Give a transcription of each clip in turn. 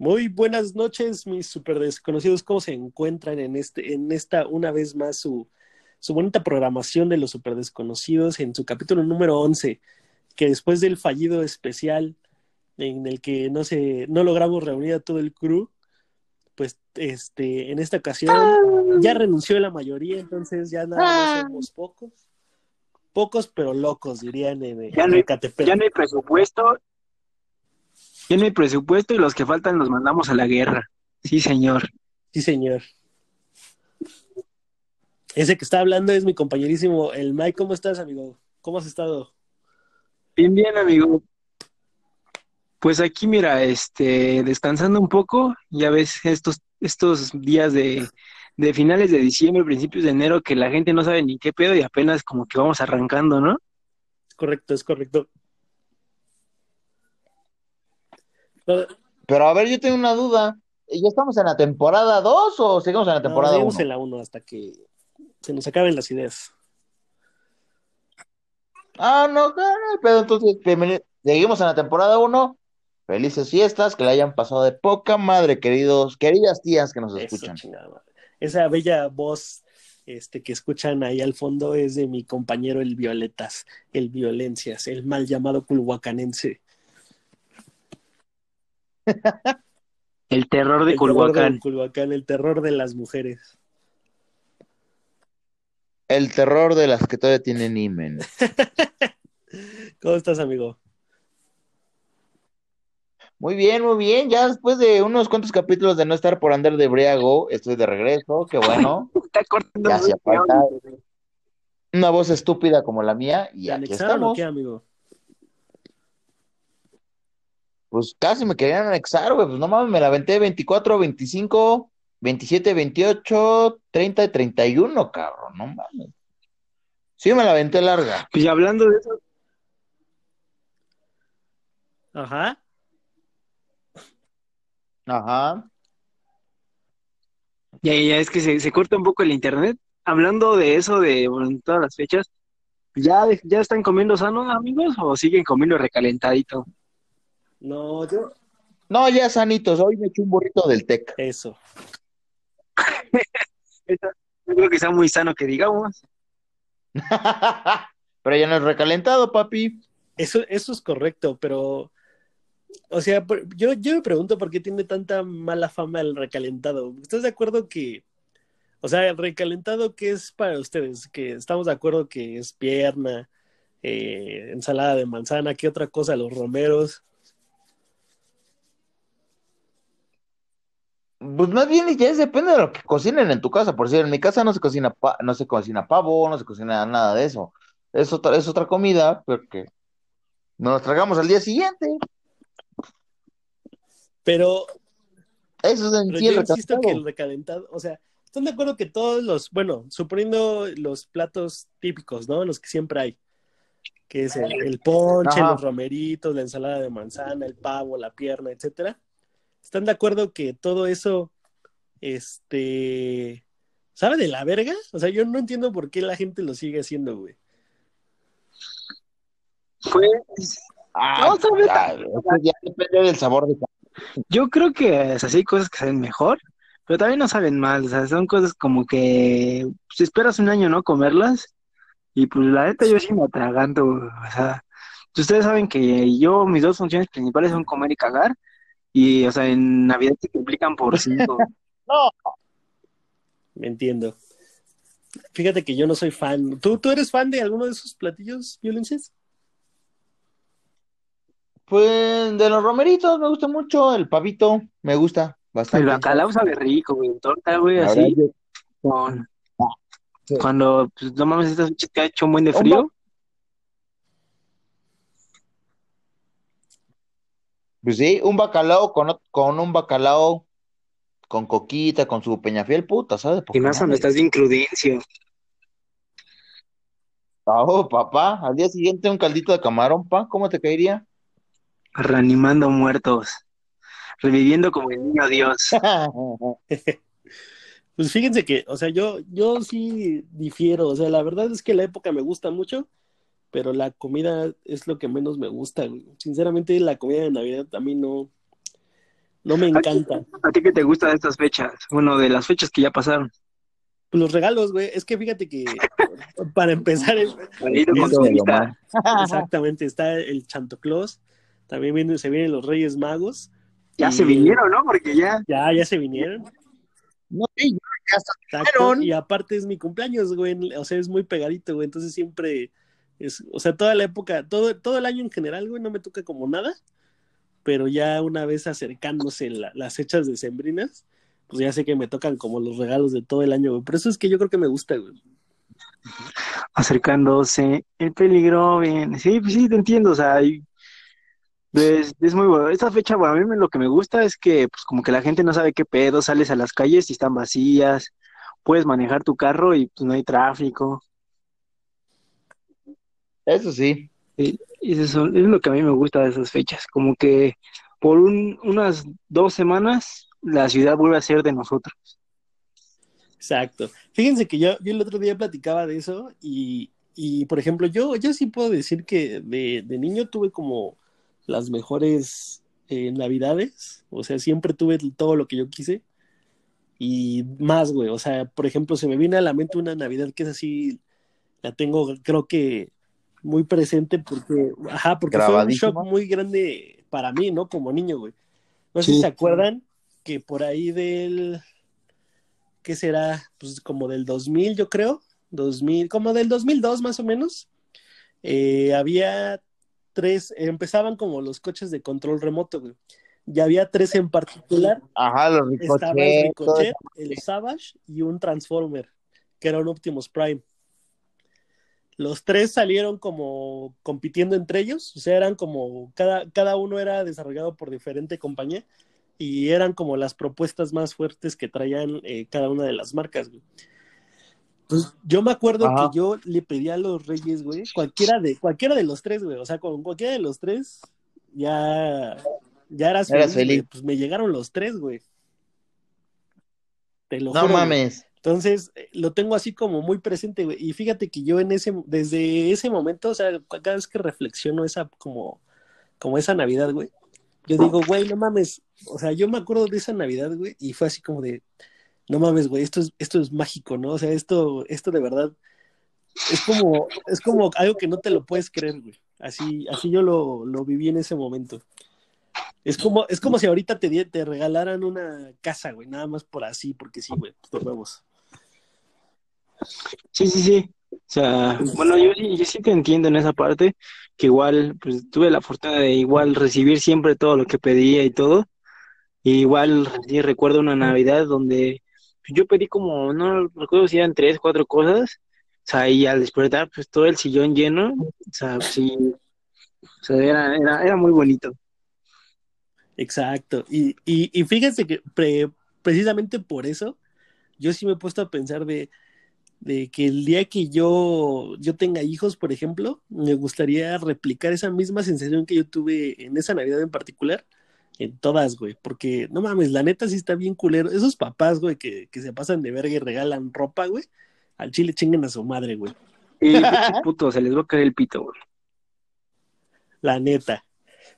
Muy buenas noches, mis super desconocidos. ¿Cómo se encuentran en, este, en esta, una vez más, su, su bonita programación de los super desconocidos en su capítulo número 11, que después del fallido especial en el que no, se, no logramos reunir a todo el crew, pues este, en esta ocasión ya renunció la mayoría, entonces ya nada más somos pocos. Pocos pero locos, dirían en, Ya no, hay, ya no hay presupuesto. Ya no hay presupuesto y los que faltan los mandamos a la guerra. Sí, señor. Sí, señor. Ese que está hablando es mi compañerísimo, el Mike. ¿Cómo estás, amigo? ¿Cómo has estado? Bien, bien, amigo. Pues aquí, mira, este, descansando un poco, ya ves estos, estos días de, de finales de diciembre, principios de enero, que la gente no sabe ni qué pedo y apenas como que vamos arrancando, ¿no? Es correcto, es correcto. Pero a ver, yo tengo una duda. ¿Ya estamos en la temporada 2 o seguimos en la temporada No, 1? seguimos en la 1 hasta que se nos acaben las ideas. Ah, no, no, no, pero entonces, bienvenido. Seguimos en la temporada 1. Felices fiestas, que la hayan pasado de poca madre, queridos, queridas tías que nos Eso, escuchan. chingada. Esa bella voz este, que escuchan ahí al fondo es de mi compañero el Violetas, el Violencias, el mal llamado culhuacanense. El terror de el terror Culhuacán. el terror de las mujeres. El terror de las que todavía tienen imen. ¿Cómo estás, amigo? Muy bien, muy bien. Ya después de unos cuantos capítulos de no estar por andar de briago, estoy de regreso. Qué bueno. Está cortando una voz estúpida como la mía y ¿Te aquí estamos. qué, amigo? Pues casi me querían anexar, güey. Pues no mames, me la aventé 24, 25, 27, 28, 30 y 31, cabrón. No mames. Sí, me la aventé larga. Pues y hablando de eso, Ajá. Ajá. ya, ya es que se, se corta un poco el internet. Hablando de eso, de bueno, todas las fechas, ¿ya, ¿ya están comiendo sano, amigos? ¿O siguen comiendo recalentadito? No, yo. No, ya sanitos. Hoy me eché un burrito del TEC. Eso. Yo creo que está muy sano que digamos. Pero ya no es recalentado, papi. Eso, eso es correcto, pero. O sea, yo, yo me pregunto por qué tiene tanta mala fama el recalentado. ¿Estás de acuerdo que. O sea, el recalentado, ¿qué es para ustedes? Que estamos de acuerdo que es pierna, eh, ensalada de manzana, ¿qué otra cosa? Los romeros. Pues más bien ya es, depende de lo que cocinen en tu casa. Por decir, en mi casa no se cocina pa- no se cocina pavo, no se cocina nada de eso. Es otra, es otra comida, porque nos la tragamos al día siguiente. Pero Eso es en Pero sí el yo insisto que el recalentado, o sea, ¿están de acuerdo que todos los, bueno, suponiendo los platos típicos, ¿no? Los que siempre hay, que es el, el ponche, Ajá. los romeritos, la ensalada de manzana, el pavo, la pierna, etcétera. ¿Están de acuerdo que todo eso, este, sabe de la verga? O sea, yo no entiendo por qué la gente lo sigue haciendo, güey. Pues Ah, No, sabe ya, depende del sabor de cada- yo creo que es así, hay cosas que saben mejor, pero también no saben mal. O sea, son cosas como que pues, esperas un año no comerlas y pues la neta yo sí me atraganto. O sea, ustedes saben que yo, mis dos funciones principales son comer y cagar. Y, o sea, en Navidad se multiplican por cinco. No, Me entiendo. Fíjate que yo no soy fan. ¿Tú, tú eres fan de alguno de esos platillos, violencias? pues de los romeritos me gusta mucho, el pavito me gusta El bastante. bacalao sabe rico, güey, en torta, güey, así. yo- Con... Sí. Cuando, pues, no mames, estas fechas que ha hecho un buen de Un frío. Pues sí, un bacalao con, con un bacalao con coquita, con su peñafiel, puta, ¿sabes? Y más cuando estás bien crudencio. Oh, papá, al día siguiente un caldito de camarón, pa, ¿cómo te caería? Reanimando muertos. Reviviendo como el niño Dios. Pues fíjense que, o sea, yo, yo sí difiero, o sea, la verdad es que la época me gusta mucho, pero la comida es lo que menos me gusta, güey. Sinceramente, la comida de Navidad a mí no, No me encanta. ¿A ti qué te gusta de estas fechas? Bueno, de las fechas que ya pasaron. Pues los regalos, güey. Es que fíjate que para empezar, el- Ahí no Es- exactamente, está el Santo Claus. También vienen, se vienen los Reyes Magos. Ya y- se vinieron, ¿no? Porque ya. Ya, ya se vinieron. No, sí, ya Exacto, Vinieron. Y aparte es mi cumpleaños, güey. O sea, es muy pegadito, güey. Entonces siempre es, o sea, toda la época, todo, todo el año en general, güey, no me toca como nada. Pero ya una vez acercándose la- las fechas decembrinas, pues ya sé que me tocan como los regalos de todo el año, güey. Eso es que yo creo que me gusta, güey. acercándose el peligro bien sí pues sí te entiendo o sea pues, es muy bueno esta fecha bueno, a mí lo que me gusta es que pues como que la gente no sabe qué pedo sales a las calles y están vacías puedes manejar tu carro y pues no hay tráfico Eso sí. y eso es lo que a mí me gusta de esas fechas como que por un- unas dos semanas la ciudad vuelve a ser de nosotros Exacto. Fíjense que yo, yo el otro día platicaba de eso y, y, por ejemplo, yo, yo sí puedo decir que de, de niño tuve como las mejores eh, navidades, o sea, siempre tuve todo lo que yo quise y más, güey, o sea, por ejemplo, se me viene a la mente una Navidad que es así, la tengo creo que muy presente porque, ajá, porque fue un shock muy grande para mí, ¿no? Como niño, güey. No sé si se acuerdan que por ahí del, ¿qué será? Pues como del 2000, yo creo, 2000, como del 2002 más o menos, eh, había tres, empezaban como los coches de control remoto, güey. Y había tres en particular, Ajá, los estaba el Ricochet, Ricochet, el Savage y un Transformer, que era un Optimus Prime. Los tres salieron como compitiendo entre ellos, o sea, eran como, cada, cada uno era desarrollado por diferente compañía y eran como las propuestas más fuertes que traían eh, cada una de las marcas, güey. Pues yo me acuerdo Ajá. que yo le pedí a los Reyes, güey, cualquiera de, cualquiera de los tres, güey, o sea, con cualquiera de los tres, ya, ya eras, Eras feliz. Pues me llegaron los tres, güey. Te lo No juro, güey. Entonces, eh, lo tengo así como muy presente, güey. Y fíjate que yo en ese, desde ese momento, o sea, cada vez que reflexiono esa, como, como esa Navidad, güey, yo digo, güey, no mames. O sea, yo me acuerdo de esa Navidad, güey, y fue así como de, no mames, güey, esto es, esto es mágico, ¿no? O sea, esto, esto de verdad es como, es como algo que no te lo puedes creer, güey. Así, así yo lo, lo viví en ese momento. Es como, es como si ahorita te, te regalaran una casa, güey, nada más por así, porque sí, güey, de huevos. Sí, sí, sí. O sea, bueno, yo, yo sí te entiendo en esa parte, que igual, pues tuve la fortuna de igual recibir siempre todo lo que pedía y todo. Y igual, sí recuerdo una Navidad donde yo pedí como, no recuerdo si eran tres, cuatro cosas. O sea, y al despertar, pues todo el sillón lleno. O sea, sí. O sea, era, era, era muy bonito. Exacto. Y, y, y fíjense que pre- precisamente por eso yo sí me he puesto a pensar de, de que el día que yo, yo tenga hijos, por ejemplo, me gustaría replicar esa misma sensación que yo tuve en esa Navidad en particular, en todas, güey, porque no mames, la neta sí está bien culero. Esos papás, güey, que, que se pasan de verga y regalan ropa, güey, al chile chinguen a su madre, güey. Y pinches putos, se les va a caer el pito, güey. La neta.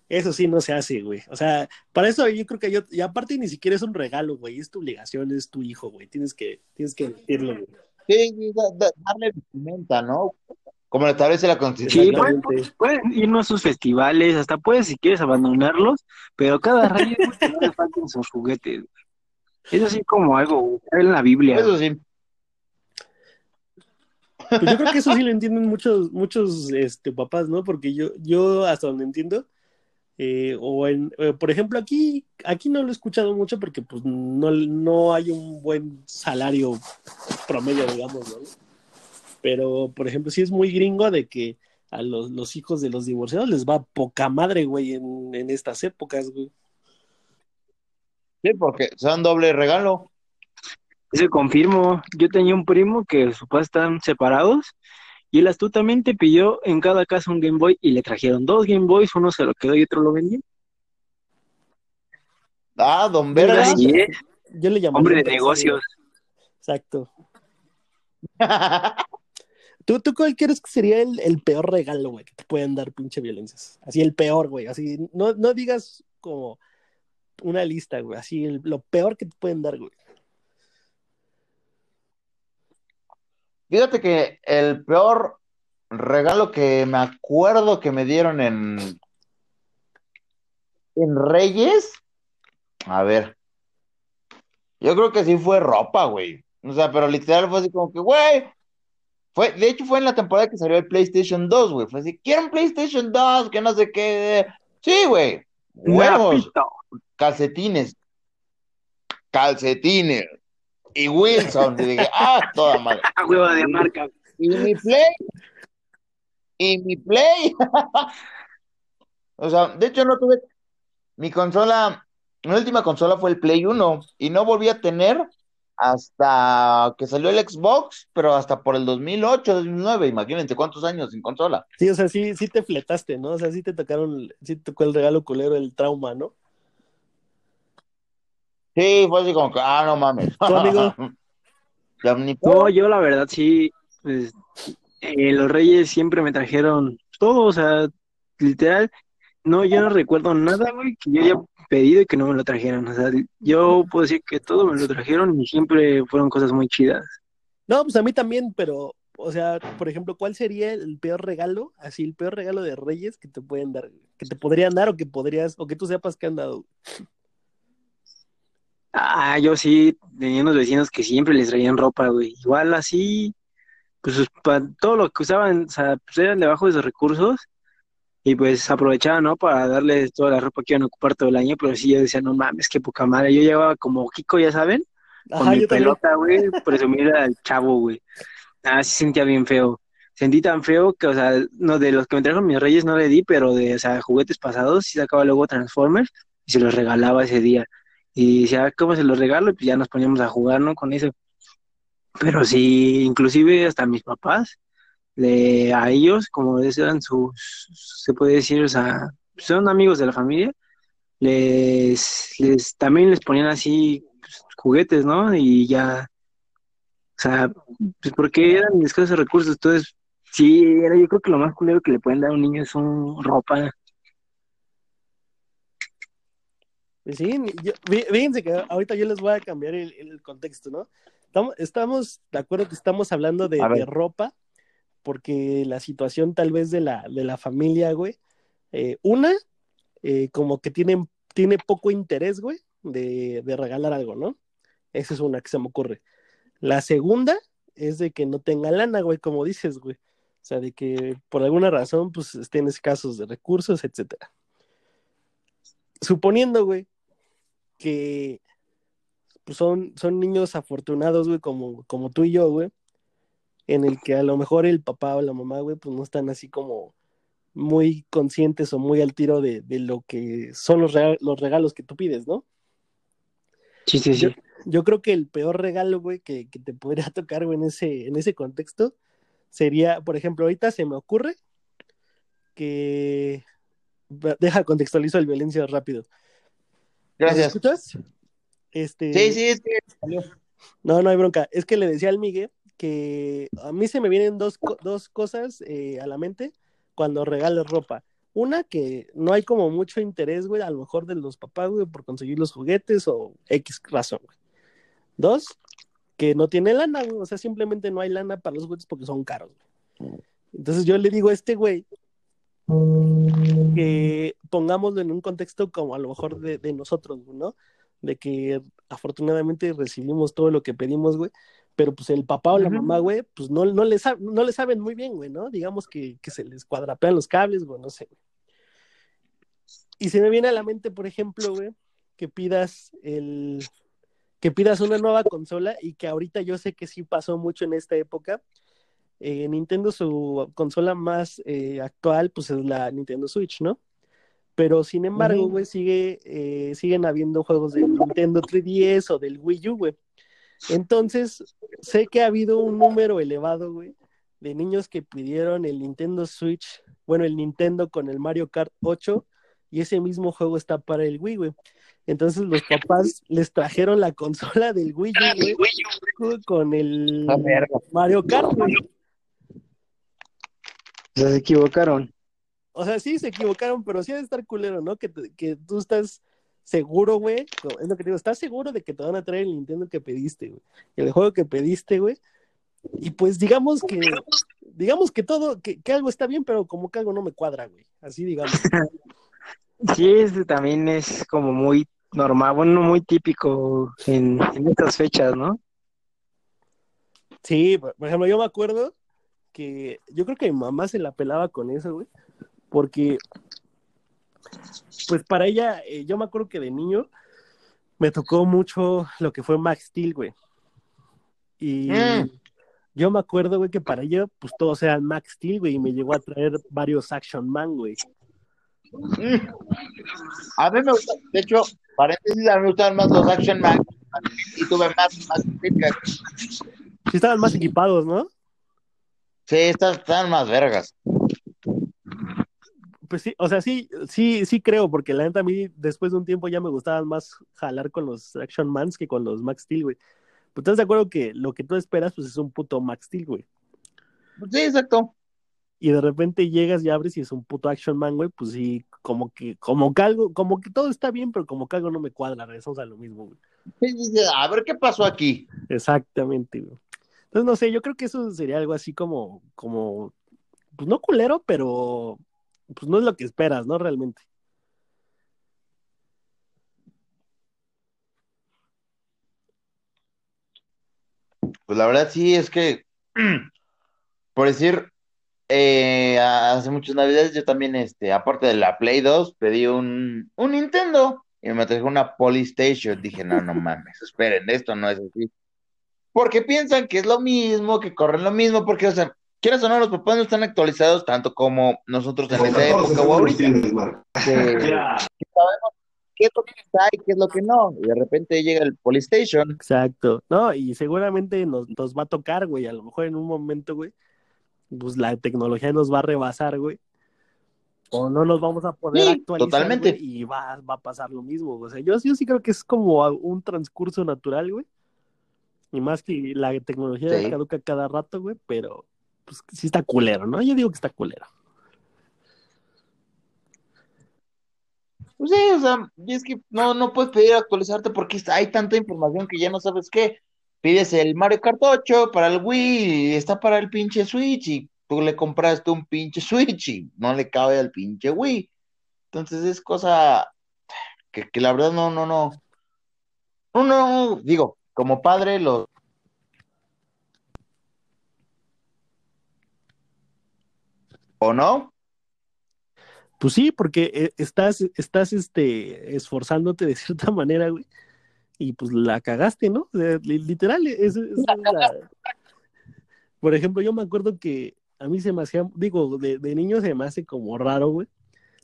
Eso sí no se hace, güey. O sea, para eso yo creo que yo, y aparte ni siquiera es un regalo, güey, es tu obligación, es tu hijo, güey. Tienes que, tienes que decirlo, güey. Sí, da- da- darle vestimenta, ¿no? Como lo establece la Sí, Constitución. pueden, Exactamente. pueden irnos a sus festivales, hasta puedes si quieres abandonarlos, pero cada rayo que no le falten sus juguetes. güey. Es así como algo en la Biblia. Eso sí. Pues yo creo que eso sí lo entienden muchos, muchos este, papás, ¿no? Porque yo, yo hasta donde entiendo, eh, o en, eh, por ejemplo, aquí, aquí no lo he escuchado mucho porque pues no, no hay un buen salario promedio, digamos, ¿no? Pero, por ejemplo, sí es muy gringo de que a los, los hijos de los divorciados les va poca madre, güey, en, en estas épocas, güey. Sí, porque son doble regalo. Eso confirmo. Yo tenía un primo que sus papás están separados y él astutamente pidió en cada casa un Game Boy y le trajeron dos Game Boys, uno se lo quedó y otro lo vendió. Ah, don Verga. Así es, Yo le llamo hombre de negocios. Exacto. ¿Tú, ¿Tú cuál crees que sería el, el peor regalo, güey, que te pueden dar pinche violencias? Así el peor, güey. Así, no, no digas como una lista, güey, así, el- lo peor que te pueden dar, güey. Fíjate que el peor regalo que me acuerdo que me dieron en, en Reyes, a ver, yo creo que sí fue ropa, güey. O sea, pero literal fue así como que, güey, fue, de hecho fue en la temporada que salió el PlayStation 2, güey. Fue así, quiero un PlayStation 2, que no sé qué. Sí, güey. Huevos, calcetines, calcetines. Y Wilson, y dije, ah, toda madre. Ah, hueva de marca. Y mi Play. Y mi Play. O sea, de hecho no tuve. Mi consola, mi última consola fue el Play 1 y no volví a tener hasta que salió el Xbox, pero hasta por el 2008, 2009. Imagínense cuántos años sin consola. Sí, o sea, sí, sí te fletaste, ¿no? O sea, sí te tocaron, sí te tocó el regalo culero, el trauma, ¿no? Sí, fue así como que, ah, no mames. ¿Tú, amigo? No, yo la verdad sí, pues, eh, los reyes siempre me trajeron todo, o sea, literal, no, yo no recuerdo nada, güey, que yo haya pedido y que no me lo trajeran, o sea, yo puedo decir que todo me lo trajeron y siempre fueron cosas muy chidas. No, pues a mí también, pero, o sea, por ejemplo, ¿cuál sería el peor regalo? Así, el peor regalo de Reyes que te pueden dar, que te podrían dar o que podrías, o que tú sepas que han dado. Ah, yo sí tenía unos vecinos que siempre les traían ropa, güey, igual así, pues para todo lo que usaban, o sea, pues eran debajo de sus recursos y pues aprovechaban, ¿no? Para darles toda la ropa que iban a ocupar todo el año, pero sí yo decía, no mames, qué poca madre, yo llevaba como Kiko, ya saben, con Ajá, mi pelota, güey, presumir al chavo, güey. Ah, sí sentía bien feo. Sentí tan feo que, o sea, no, de los que me trajeron mis reyes no le di, pero de, o sea, juguetes pasados sí sacaba luego Transformers y se los regalaba ese día. Y decía, "Ah, ¿cómo se los regalo? Y pues ya nos poníamos a jugar, ¿no? Con eso. Pero sí, inclusive hasta mis papás, le, a ellos, como eran sus, se puede decir, o sea, son amigos de la familia, les, les también les ponían así pues, juguetes, ¿no? Y ya, o sea, pues porque eran escasos recursos, entonces sí, era yo creo que lo más culero que le pueden dar a un niño es un ropa. Pues sí, yo- fí- fíjense que ahorita yo les voy a cambiar el, el contexto, ¿no? Estamos, estamos de acuerdo que estamos hablando de ropa, porque la situación tal vez de la, de la familia, güey, eh, una, eh, como que tienen, tiene poco interés, güey, de, de regalar algo, ¿no? Esa es una que se me ocurre. La segunda es de que no tenga lana, güey, como dices, güey. O sea, de que por alguna razón, pues, estén escasos de recursos, etcétera. Suponiendo, güey, que pues, son, son niños afortunados, güey, como, como tú y yo, güey, en el que a lo mejor el papá o la mamá, güey, pues no están así como muy conscientes o muy al tiro de, de lo que son los, los regalos que tú pides, ¿no? Sí, sí, sí. Yo, yo creo que el peor regalo, güey, que, que te podría tocar, güey, en ese, en ese contexto sería, por ejemplo, ahorita se me ocurre que... Deja, contextualizo el violencia rápido. ¿Me Gracias. escuchas? Este... Sí, sí, es que No, no hay bronca. Es que le decía al Miguel que a mí se me vienen dos, dos cosas eh, a la mente cuando regalo ropa. Una, que no hay como mucho interés, güey, a lo mejor de los papás, güey, por conseguir los juguetes o X razón, güey. Dos, que no tiene lana, güey, o sea, simplemente no hay lana para los juguetes porque son caros, güey. Entonces yo le digo a este güey que pongámoslo en un contexto como a lo mejor de, de nosotros, ¿no? De que afortunadamente recibimos todo lo que pedimos, güey, pero pues el papá o la mamá, güey, pues no, no, le sab- no le saben muy bien, güey, ¿no? Digamos que, que se les cuadrapean los cables, güey, no sé, güey. Y se me viene a la mente, por ejemplo, güey, que pidas el que pidas una nueva consola y que ahorita yo sé que sí pasó mucho en esta época. Eh, Nintendo, su consola más eh, actual, pues es la Nintendo Switch, ¿no? Pero sin embargo, güey, sigue, eh, siguen habiendo juegos del Nintendo 3DS o del Wii U, güey. Entonces, sé que ha habido un número elevado, güey, de niños que pidieron el Nintendo Switch, bueno, el Nintendo con el Mario Kart 8, y ese mismo juego está para el Wii, güey. Entonces los papás les trajeron la consola del Wii U, güey, con el. Mario Kart, güey. Sea, se equivocaron. O sea, sí se equivocaron, pero sí ha de estar culero, ¿no? Que, te- que tú estás seguro, güey, es lo que te digo, estás seguro de que te van a traer el Nintendo que pediste, güey, el juego que pediste, güey, y pues digamos que, digamos que todo, que, que algo está bien, pero como que algo no me cuadra, güey, así digamos. Sí, este también es como muy normal, bueno, muy típico en, en estas fechas, ¿no? Sí, por ejemplo, yo me acuerdo que yo creo que mi mamá se la pelaba con eso, güey, porque, pues para ella, eh, yo me acuerdo que de niño me tocó mucho lo que fue Max Steel, güey. Y Mm. yo me acuerdo, güey, que para ella, pues todos eran Max Steel, güey, y me llegó a traer varios Action Man, güey. Mm. A mí me gusta, de hecho, paréntesis, a mí me gustan más los Action Man y tuve más, más. Sí estaban más equipados, ¿no? Sí, están, están más vergas. Pues sí, o sea, sí, sí, sí creo, porque la neta a mí después de un tiempo ya me gustaban más jalar con los Action Mans que con los Max Steel, güey. Pues estás de acuerdo que lo que tú esperas, pues es un puto Max Steel, güey. Sí, exacto. Y de repente llegas y abres y es un puto Action Man, güey, pues sí, como que, como que algo, como que todo está bien, pero como que algo no me cuadra, regresamos a lo mismo, güey. A ver qué pasó aquí. Exactamente, güey. Entonces, no sé, yo creo que eso sería algo así como, como, pues no culero, pero pues no es lo que esperas, ¿no? Realmente. Pues la verdad sí es que, por decir, eh, hace muchas navidades yo también, este, aparte de la Play 2, pedí un, un Nintendo y me trajo una Polystation. Dije, no, no mames, esperen, esto no es así. Porque piensan que es lo mismo, que corren lo mismo, porque, o sea, quieras o no, los papás no están actualizados tanto como nosotros en esa época o ahorita. que- que sabemos qué es lo que está y qué es lo que no. Y de repente llega el Polystation. Exacto. No, y seguramente nos, nos va a tocar, güey. A lo mejor en un momento, güey, pues la tecnología nos va a rebasar, güey. O no nos vamos a poder Sí, actualizar. totalmente. güey, y va, va a pasar lo mismo. O sea, yo, yo sí creo que es como a- un transcurso natural, güey. Y más que la tecnología Sí. caduca cada rato, güey, pero pues sí está culero, ¿no? Yo digo que está culero. Pues sí, o sea, y es que no, no puedes pedir actualizarte porque hay tanta información que ya no sabes qué. Pides el Mario Kart 8 para el Wii y está para el pinche Switch y tú le compraste un pinche Switch y no le cabe al pinche Wii. Entonces es cosa que, que la verdad no, no, no. No, no, digo, como padre lo... ¿O no? Pues sí, porque eh, estás, estás este, esforzándote de cierta manera, güey. Y pues la cagaste, ¿no? O sea, li- literal, es, es la- Por ejemplo, yo me acuerdo que a mí se me hacía, digo, de, de niño se me hace como raro, güey.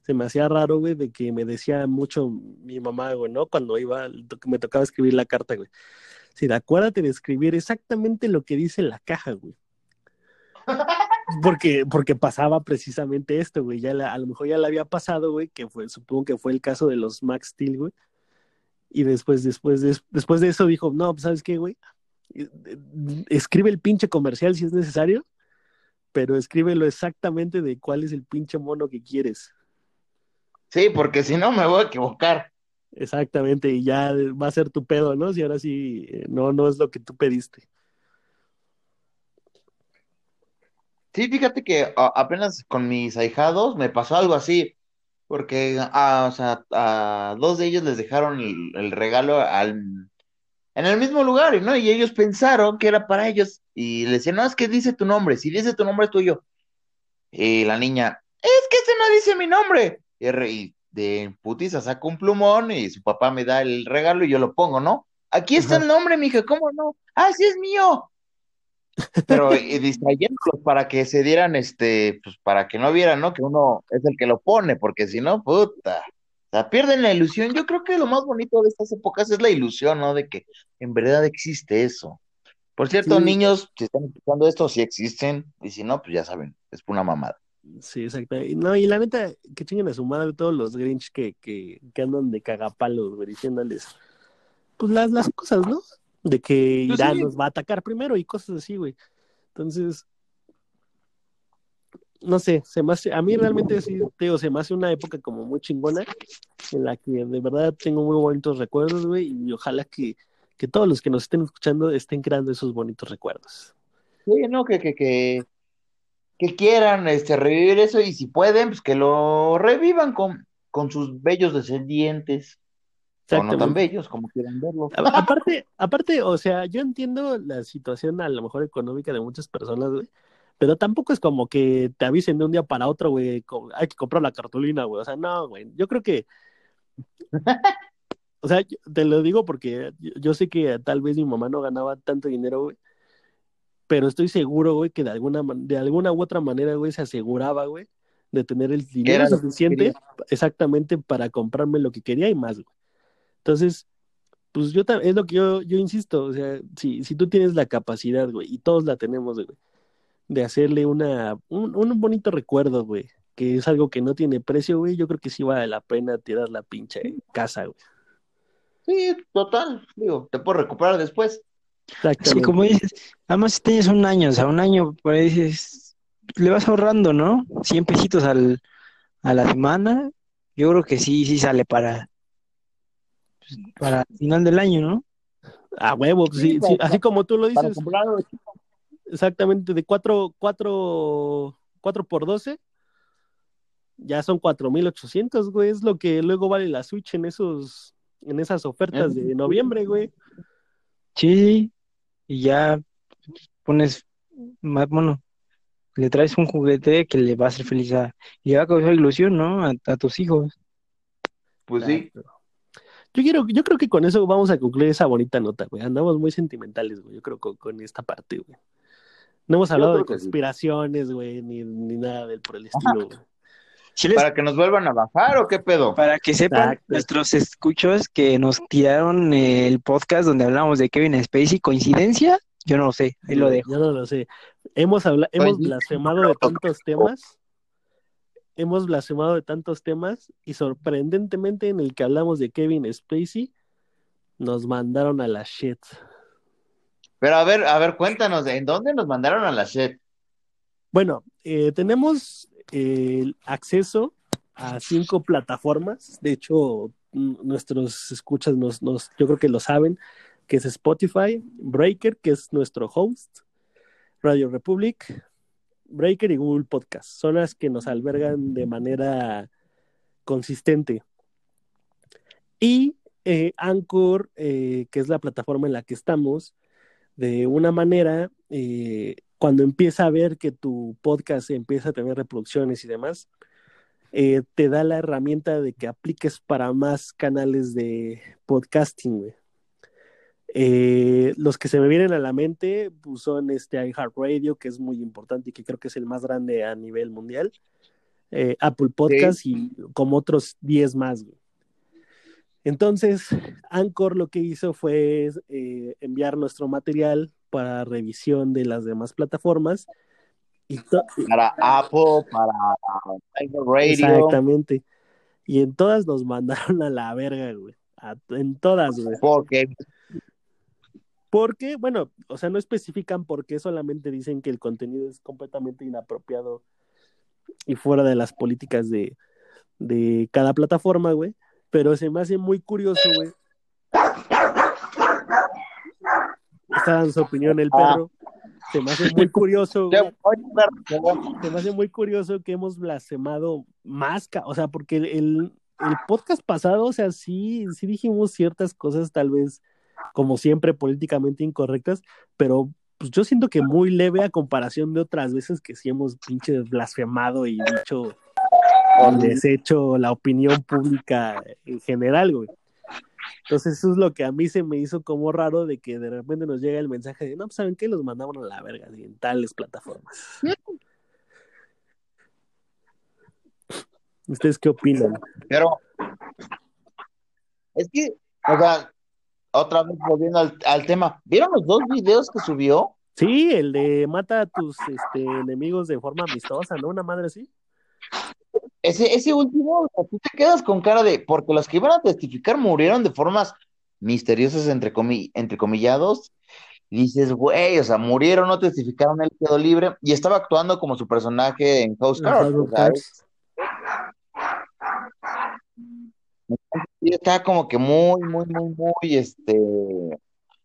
Se me hacía raro, güey, de que me decía mucho mi mamá, güey, ¿no? Cuando iba, me tocaba escribir la carta, güey. Sí, acuérdate de escribir exactamente lo que dice la caja, güey. Porque, porque pasaba precisamente esto, güey. Ya la- a lo mejor ya le había pasado, güey, que fue, supongo que fue el caso de los Max Steel, güey. Y después, después de, después de eso dijo, no, pues, ¿sabes qué, güey? Eh, eh, Escribe el pinche comercial si es necesario, pero escríbelo exactamente de cuál es el pinche mono que quieres. Sí, porque si no me voy a equivocar. Exactamente, y ya va a ser tu pedo, ¿no? Si ahora sí, eh, no, no es lo que tú pediste. Sí, fíjate que apenas con mis ahijados me pasó algo así, porque a, o sea, a dos de ellos les dejaron el, regalo al, en el mismo lugar, ¿no? Y ellos pensaron que era para ellos y le decían, no, es que dice tu nombre, si dice tu nombre es tuyo. Y la niña, es que este no dice mi nombre. Y, re- y de putiza saca un plumón y su papá me da el regalo y yo lo pongo, ¿no? Aquí está Ajá. el nombre, mija, ¿cómo no? Ah, sí es mío pero eh, distrayéndolos para que se dieran, este, pues para que no vieran, ¿no? Que uno es el que lo pone, porque si no, puta, o sea, pierden la ilusión. Yo creo que lo más bonito de estas épocas es la ilusión, ¿no? De que en verdad existe eso. Por cierto, Sí. niños, si están escuchando esto, si existen, y si no, pues ya saben, es una mamada. Sí, exacto. No, y la neta, que chinguen a su madre todos los Grinch que, que, que andan de cagapalos, güey, diciéndoles, pues las, las cosas, ¿no? De que Pues Irán sí. nos va a atacar primero y cosas así, güey. Entonces, no sé, se me hace, a mí realmente sí, te digo, se me hace una época como muy chingona, en la que de verdad tengo muy bonitos recuerdos, güey, y ojalá que, que todos los que nos estén escuchando estén creando esos bonitos recuerdos. Sí, no, que, que, que, que quieran este, revivir eso y si pueden, pues que lo revivan con, con sus bellos descendientes. O no tan bellos, como quieran verlo. A- aparte, aparte, o sea, yo entiendo la situación a lo mejor económica de muchas personas, güey, pero tampoco es como que te avisen de un día para otro, güey, hay que comprar la cartulina, güey. O sea, no, güey. Yo creo que, o sea, te lo digo porque yo, yo sé que tal vez mi mamá no ganaba tanto dinero, güey, pero estoy seguro, güey, que de alguna, de alguna u otra manera, güey, se aseguraba, güey, de tener el dinero era lo que suficiente exactamente para comprarme lo que quería y más, güey. Entonces, pues yo es lo que yo, yo insisto, o sea, si, si tú tienes la capacidad, güey, y todos la tenemos, güey, de hacerle una, un, un bonito recuerdo, güey, que es algo que no tiene precio, güey, yo creo que sí vale la pena tirar la pinche casa, güey. Sí, total, digo, te puedo recuperar después. Sí, como dices, además si tienes un año, o sea, un año, por ahí dices, le vas ahorrando, ¿no? 100 pesitos al, a la semana, yo creo que sí, sí sale para, pues, para el final del año, ¿no? A huevo, pues, sí, Sí, sí, para- así como tú lo dices, exactamente, de 4, cuatro, cuatro por 12, ya son 4,800, güey, es lo que luego vale la Switch en esos, en esas ofertas de noviembre, güey. Sí, sí, y ya pones más, bueno, le traes un juguete que le va a hacer feliz a, y le va a causar ilusión, ¿no? A, a tus hijos. Pues sí. Yo quiero, yo creo que con eso vamos a concluir esa bonita nota, güey. Andamos muy sentimentales, güey. Yo creo con, con esta parte, güey. No hemos hablado de que sí. conspiraciones, güey, ni, ni nada del por el estilo, güey. Les- ¿Para que nos vuelvan a bajar o qué pedo? Para que sepan Exacto. nuestros escuchos que nos tiraron el podcast donde hablamos de Kevin Spacey, ¿coincidencia? Yo no lo sé, ahí lo dejo. Yo no lo sé. Hemos, habla- hemos blasfemado de tantos temas. Hemos blasfemado de tantos temas y sorprendentemente en el que hablamos de Kevin Spacey, nos mandaron a la shit. Pero a ver, a ver, cuéntanos, ¿en dónde nos mandaron a la shit? Bueno, eh, tenemos el acceso a cinco plataformas. De hecho, nuestros escuchas nos, nos, yo creo que lo saben, que es Spotify, Breaker, que es nuestro host, Radio Republic, Breaker y Google Podcast. Son las que nos albergan de manera consistente. Y eh, Anchor, eh, que es la plataforma en la que estamos, de una manera, eh, cuando empieza a ver que tu podcast empieza a tener reproducciones y demás, eh, te da la herramienta de que apliques para más canales de podcasting, güey. Eh, los que se me vienen a la mente pues, son este iHeartRadio, que es muy importante y que creo que es el más grande a nivel mundial, eh, Apple Podcast y como otros 10 más. Güey. Entonces, Anchor lo que hizo fue eh, enviar nuestro material para revisión de las demás plataformas. Y para Apple, para Radio. Exactamente. Y en todas nos mandaron a la verga, güey. A, en todas, güey. Porque porque, bueno, o sea, no especifican por qué, solamente dicen que el contenido es completamente inapropiado y fuera de las políticas de, de cada plataforma, güey. Pero se me hace muy curioso, güey. Está dando su opinión el perro. Se me hace muy curioso. Se me hace muy curioso que hemos blasfemado más, o sea, porque el, el, podcast pasado, o sea, sí, sí dijimos ciertas cosas tal vez como siempre, políticamente incorrectas, pero pues yo siento que muy leve a comparación de otras veces que sí hemos pinche blasfemado y dicho deshecho la opinión pública en general, güey. Entonces eso es lo que a mí se me hizo como raro de que de repente nos llega el mensaje de, no, pues saben qué, los mandamos a la verga en tales plataformas. ¿Ustedes qué opinan? Pero es que, o sea, otra vez volviendo al, al, tema, ¿vieron los dos videos que subió? Sí, el de mata a tus este, enemigos de forma amistosa, ¿no? Una madre así. Ese, ese último, o sea, tú te quedas con cara de, porque los que iban a testificar murieron de formas misteriosas, entre, comi, entre comillados, Y dices, güey, o sea, murieron, no testificaron, él quedó libre y estaba actuando como su personaje en House Cards. O sea, y está como que muy, muy, muy, muy, este,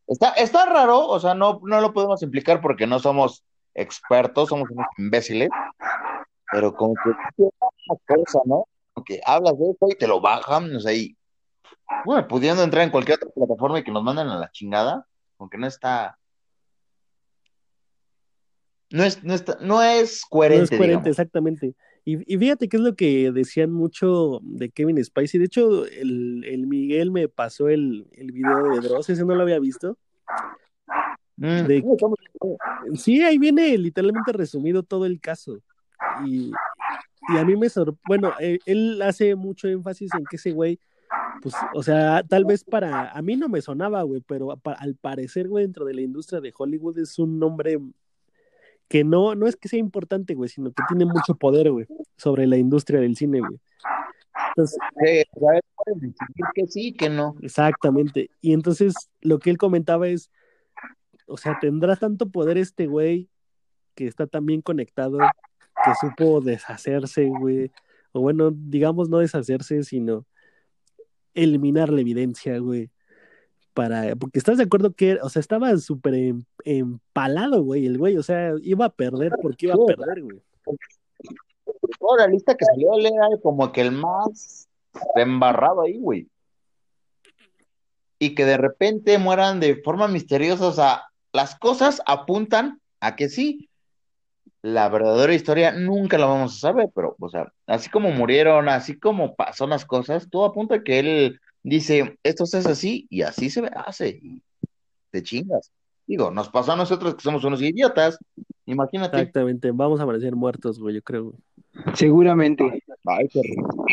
está, está raro, o sea, no, no lo podemos implicar porque no somos expertos, somos unos imbéciles, pero como que una cosa, ¿no? Que hablas de eso y te lo bajan, o sea, y, bueno, pudiendo entrar en cualquier otra plataforma y que nos manden a la chingada, aunque no está, no es, no está, no es coherente. No es coherente, exactamente. Y, fíjate qué es lo que decían mucho de Kevin Spacey. De hecho, el, el Miguel me pasó el, el, video de Dross, ese no lo había visto. Mm. sí, ahí viene literalmente resumido todo el caso. Y, y a mí me sorprende, bueno, eh, él, hace mucho énfasis en que ese güey, pues, o sea, tal vez para, a mí no me sonaba, güey, pero al parecer, güey, dentro de la industria de Hollywood es un nombre que no, no es que sea importante, güey, sino que tiene mucho poder, güey, sobre la industria del cine, güey. Entonces, que sí, que no. Exactamente. Y entonces lo que él comentaba es, o sea, tendrá tanto poder este güey que está tan bien conectado que supo deshacerse, güey. O bueno, digamos no deshacerse, sino eliminar la evidencia, güey para, porque estás de acuerdo que, o sea, estaba súper em, empalado, güey, el güey, o sea, iba a perder porque iba a perder, güey. Toda la lista que salió era como que el más embarrado ahí, güey. Y que de repente mueran de forma misteriosa, o sea, las cosas apuntan a que sí. La verdadera historia nunca la vamos a saber, pero, o sea, así como murieron, así como pasó las cosas, todo apunta a que él dice, esto se hace así y así se hace. Y te chingas. Digo, nos pasó a nosotros que somos unos idiotas. Imagínate. Exactamente, vamos a amanecer muertos, güey, yo creo. Seguramente. Ay, qué rico.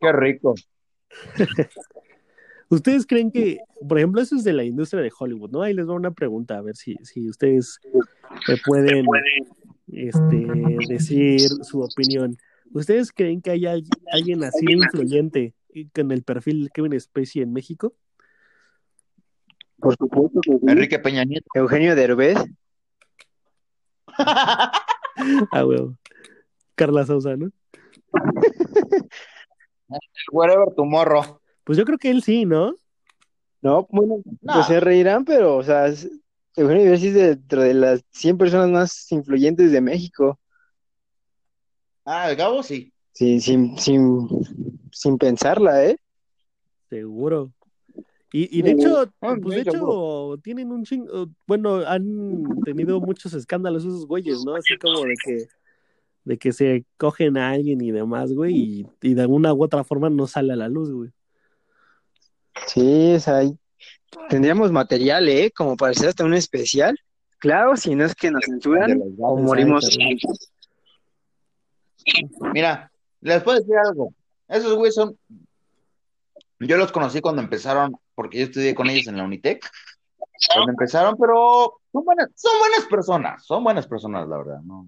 Qué rico. ¿Ustedes creen que, por ejemplo, eso es de la industria de Hollywood, ¿no? Ahí les doy una pregunta, a ver si, si ustedes me pueden este, decir su opinión. ¿Ustedes creen que hay alguien así influyente con el perfil de Kevin Spacey en México? Por supuesto que Enrique Peña Nieto. Eugenio Derbez. ah, huevo. Carla Sousa, ¿no? Whatever tomorrow. Pues yo creo que él sí, ¿no? No, bueno, pues se reirán, pero, o sea, Eugenio Derbez es dentro de las 100 personas más influyentes de México. Ah, el Gabo sí. Sí, sin, sin, sin pensarla, ¿eh? Seguro. Y, y de hecho, ah, pues de hecho, tienen un chingo, bueno, han tenido muchos escándalos esos güeyes, ¿no? Así como de que, de que se cogen a alguien y demás, güey, y, y de alguna u otra forma no sale a la luz, güey. Sí, o sea, tendríamos material, ¿eh? Como para hacer hasta un especial. Claro, si no es que nos censuran o morimos. Mira, les puedo decir algo. Esos güeyes son. Yo los conocí cuando empezaron, porque yo estudié con ellos en la Unitec. Cuando empezaron, pero son buenas, son buenas personas, son buenas personas, la verdad. No,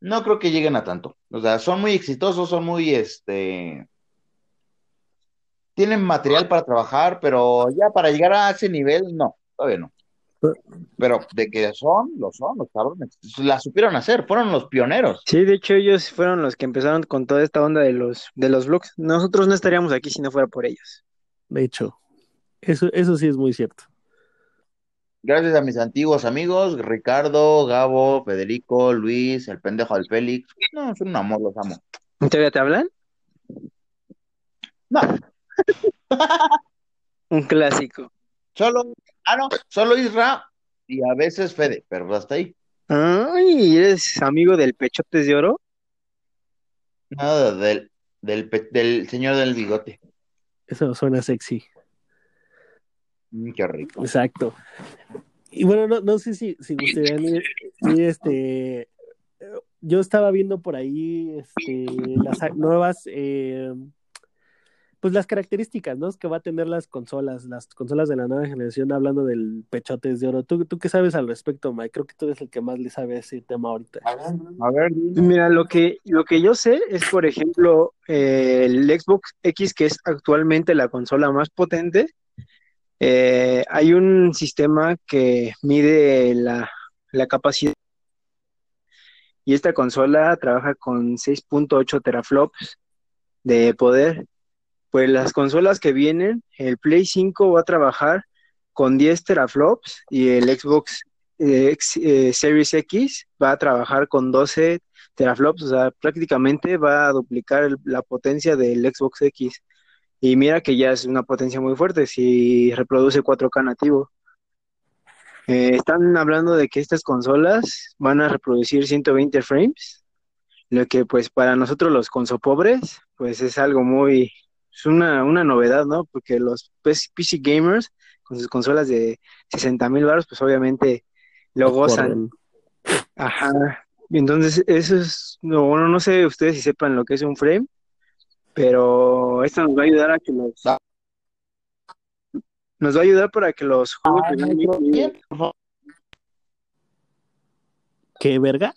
no creo que lleguen a tanto. O sea, son muy exitosos, son muy, este, tienen material para trabajar, pero ya para llegar a ese nivel, no, todavía no. Pero de que son, lo son, los cabrones. La supieron hacer, fueron los pioneros. Sí, de hecho ellos fueron los que empezaron con toda esta onda de los, de los blogs. Nosotros no estaríamos aquí si no fuera por ellos. De hecho, eso, eso sí es muy cierto. Gracias a mis antiguos amigos, Ricardo, Gabo, Federico, Luis, el pendejo del Félix. No, son un amor, los amo. ¿Todavía te hablan? No. un clásico. Solo Ah, no, solo Isra y a veces Fede, pero hasta ahí. Ay, ¿eres amigo del Pechotes de Oro? Nada, del, del, del señor del bigote. Eso suena sexy. Mm, qué rico. Exacto. Y bueno, no, no sé si, si gustaría este. Yo estaba viendo por ahí este, las nuevas eh, pues las características, ¿no? Que va a tener las consolas, las consolas de la nueva generación, hablando del pechotes de oro. ¿Tú, tú qué sabes al respecto, Mike? Creo que tú eres el que más le sabe ese tema ahorita. A ver, mira, lo que, lo que yo sé es, por ejemplo, el Xbox X, que es actualmente la consola más potente, eh, hay un sistema que mide la, la capacidad y esta consola trabaja con 6.8 teraflops de poder. Pues las consolas que vienen, el Play 5 va a trabajar con 10 teraflops y el Xbox eh, eh, Series X va a trabajar con 12 teraflops, o sea, prácticamente va a duplicar la potencia del Xbox X. Y mira que ya es una potencia muy fuerte si reproduce 4K nativo. Eh, están hablando de que estas consolas van a reproducir 120 frames, lo que pues para nosotros los consopobres, pues es algo muy, es una, una novedad, ¿no? Porque los PC gamers con sus consolas de 60 mil baros, pues obviamente lo gozan. Ajá. Entonces, eso es, no, bueno, no sé ustedes si sepan lo que es un frame, pero esto nos va a ayudar a que los nos va a ayudar para que los juegos ah, ¿Qué verga?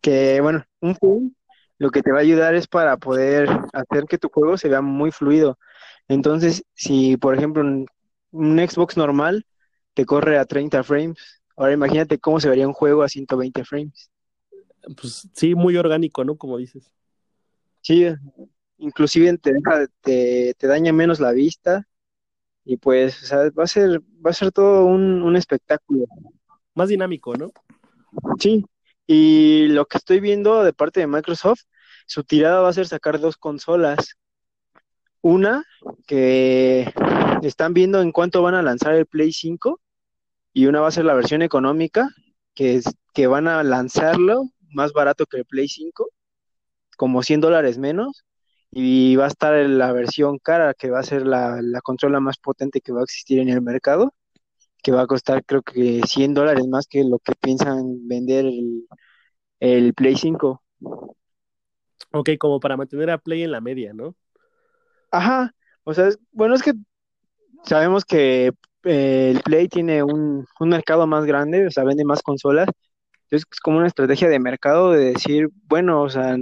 Que bueno, un frame lo que te va a ayudar es para poder hacer que tu juego se vea muy fluido. Entonces, si por ejemplo un, un Xbox normal te corre a 30 frames, ahora imagínate cómo se vería un juego a 120 frames. Pues sí, muy orgánico, ¿no? Como dices. Sí, inclusive te deja, te, te daña menos la vista y pues, o sea, va a ser, va a ser todo un, un espectáculo. Más dinámico, ¿no? Sí, y lo que estoy viendo de parte de Microsoft, su tirada va a ser sacar dos consolas. Una que están viendo en cuánto van a lanzar el Play 5 y una va a ser la versión económica, que, es, que van a lanzarlo más barato que el Play 5, como 100 dólares menos, y va a estar la versión cara, que va a ser la, la consola más potente que va a existir en el mercado, que va a costar creo que 100 dólares más que lo que piensan vender el, el Play 5. Ok, como para mantener a Play en la media, ¿no? Ajá, o sea, es- bueno, es que sabemos que eh, el Play tiene un, un mercado más grande, o sea, vende más consolas, entonces es como una estrategia de mercado de decir, bueno, o sea,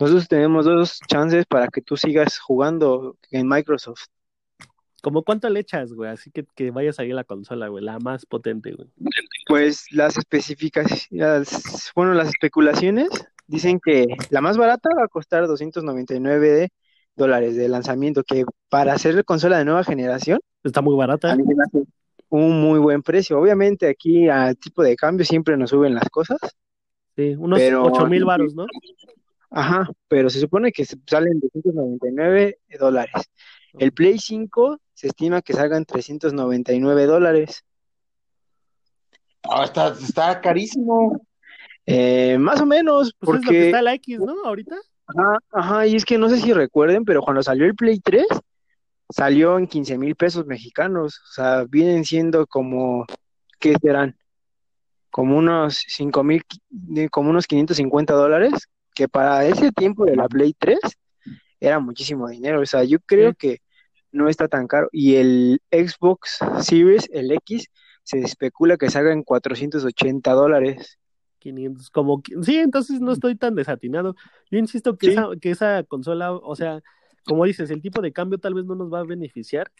nosotros tenemos dos chances para que tú sigas jugando en Microsoft. Como cuánto le echas, güey, así que, que vaya a salir la consola, güey, la más potente, güey. Pues las especificaciones, bueno, las especulaciones dicen que la más barata va a costar 299 dólares de lanzamiento, que para hacer consola de nueva generación, Está muy barata. a un muy buen precio. Obviamente aquí al tipo de cambio siempre nos suben las cosas, Sí, unos pero- ocho mil varos, ¿no? ajá, pero se supone que salen 299 dólares. El Play 5 se estima que salgan 399 dólares. Ah, está, está carísimo. Eh, más o menos, Pues es lo que porque está la X, ¿no? Ahorita. Ajá, ajá, y es que no sé si recuerden, pero cuando salió el Play 3, salió en 15 mil pesos mexicanos. O sea, vienen siendo como, ¿qué serán? Como unos 5 mil, como unos 550 dólares, que para ese tiempo de la Play 3 era muchísimo dinero. O sea, yo creo Sí. que no está tan caro. Y el Xbox Series, el X, se especula que salga en 480 dólares. 500, como, sí, entonces no estoy tan desatinado. Yo insisto que, Sí. esa, que esa consola, o sea, como dices, el tipo de cambio tal vez no nos va a beneficiar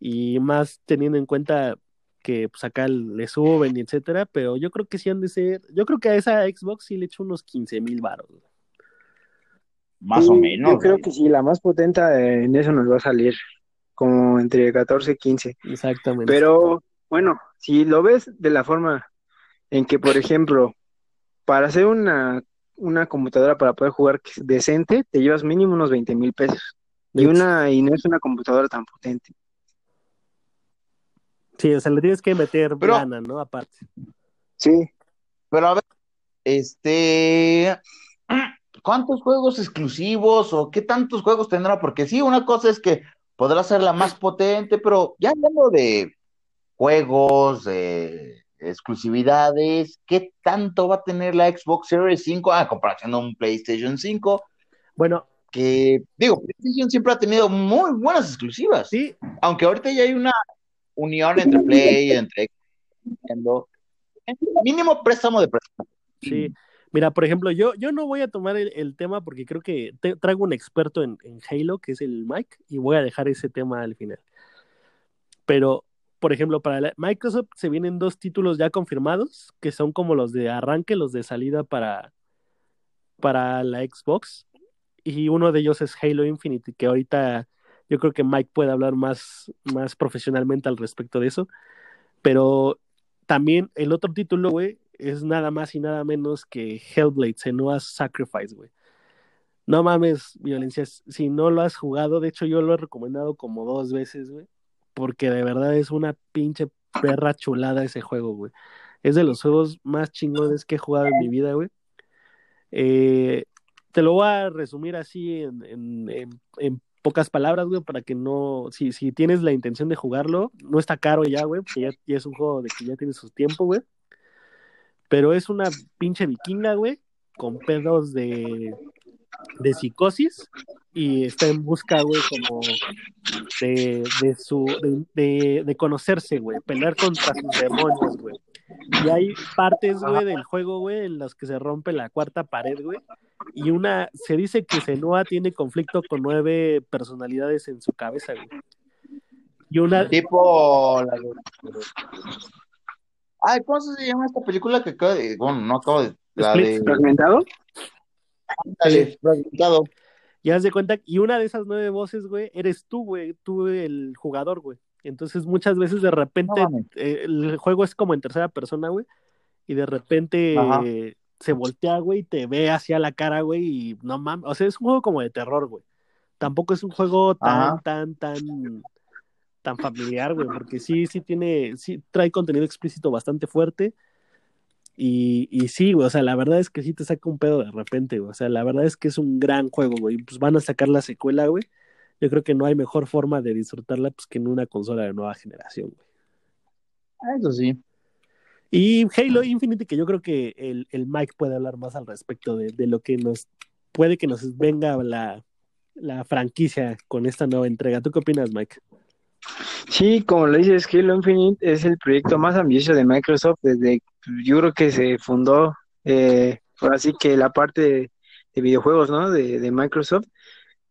y más teniendo en cuenta que pues acá le suben y etcétera, pero yo creo que sí han de ser, yo creo que a esa Xbox sí le echo unos 15 mil baros. Más Sí, o menos. Yo creo güey. que sí, la más potente en eso nos va a salir, como entre 14 y 15. Exactamente. Pero bueno, si lo ves de la forma en que, por ejemplo, para hacer una, una computadora para poder jugar decente, te llevas mínimo unos 20 mil pesos. Y una, y no es una computadora tan potente. Sí, o sea, le tienes que meter Pero- lana, ¿no? Aparte. Sí. Pero a ver, este, ¿cuántos juegos exclusivos o qué tantos juegos tendrá? Porque sí, una cosa es que podrá ser la más potente, pero ya hablando de juegos, de exclusividades, ¿qué tanto va a tener la Xbox Series 5 a comparación a un PlayStation 5? Bueno, Que, digo, PlayStation siempre ha tenido muy buenas exclusivas, sí, aunque ahorita ya hay una unión entre Play, entre Nintendo, mínimo préstamo de préstamo. Sí, Mira, por ejemplo, yo, yo no voy a tomar el, el tema porque creo que traigo un experto en, Halo, que es el Mike, y voy a dejar ese tema al final. Pero, por ejemplo, para Microsoft se vienen dos títulos ya confirmados, que son como los de arranque, los de salida para, para la Xbox, y uno de ellos es Halo Infinite, que ahorita yo creo que Mike puede hablar más, más profesionalmente al respecto de eso. Pero también el otro título, güey, es nada más y nada menos que Hellblade, Senua's Sacrifice, güey. No mames, violencia, si no lo has jugado, de hecho yo lo he recomendado como dos veces, güey, porque de verdad es una pinche perra chulada ese juego, güey. Es de los juegos más chingones que he jugado en mi vida, güey. Eh, te lo voy a resumir así en, en, en, pocas palabras, güey, para que no, si, si tienes la intención de jugarlo, no está caro ya, güey, porque ya, ya es un juego de que ya tiene su tiempo, güey. Pero es una pinche vikinga, güey, con pedos de, de psicosis y está en busca, güey, como de, de su, de, de, conocerse, güey, pelear contra sus demonios, güey. Y hay partes, güey, del juego, güey, en las que se rompe la cuarta pared, güey. Y una, se dice que Senua tiene conflicto con nueve personalidades en su cabeza, güey. Y una, Tipo. Ay, ¿cómo se llama esta película que acaba de... Bueno, no acabo de... La Split. de... ¿Fragmentado? Ándale, fragmentado. y haz de cuenta, y una de esas nueve voces, güey, eres tú, güey, tú el jugador, güey. Entonces muchas veces de repente No eh, el juego es como en tercera persona, güey, y de repente eh, se voltea, güey, y te ve hacia la cara, güey, y no mames, o sea, es un juego como de terror, güey. Tampoco es un juego tan, Ajá. tan, tan, tan familiar, güey, porque sí, sí tiene, sí trae contenido explícito bastante fuerte. Y, y sí, güey, o sea, la verdad es que sí te saca un pedo de repente, güey. O sea, la verdad es que es un gran juego, güey. Pues van a sacar la secuela, güey. Yo creo que no hay mejor forma de disfrutarla pues, que en una consola de nueva generación, güey. Ah, Eso sí. Y Halo Infinite, que yo creo que el, el Mike puede hablar más al respecto de, de lo que nos puede que nos venga la, la franquicia con esta nueva entrega. ¿Tú qué opinas, Mike? Sí, como lo dices, Halo Infinite es el proyecto más ambicioso de Microsoft desde, yo creo que se fundó, eh, ahora sí que la parte de, de videojuegos, ¿no? De, de Microsoft.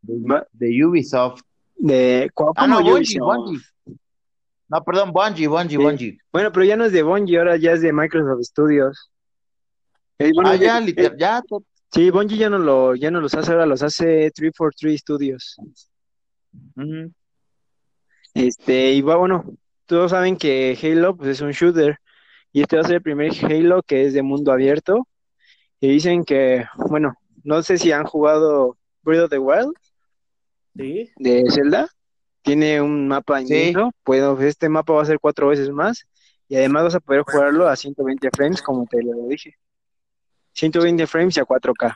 De Ubisoft. De, ¿cómo Ah, no? Bungie, Bungie. No, perdón, Bungie, Bungie, Sí. Bungie. Bueno, pero ya no es de Bungie, ahora ya es de Microsoft Studios. Eh, bueno, Ah, ya, eh, literal, ya, to- Sí, Bungie ya no lo, ya no los hace, ahora los hace 343 Studios. Ujú. Este, y va, bueno, todos saben que Halo pues es un shooter y este va a ser el primer Halo que es de mundo abierto y dicen que, bueno, no sé si han jugado Breath of the Wild Sí. de Zelda, tiene un mapa Sí. inmenso, bueno, este mapa va a ser cuatro veces más y además vas a poder jugarlo a 120 frames como te lo dije, 120 frames y a 4K.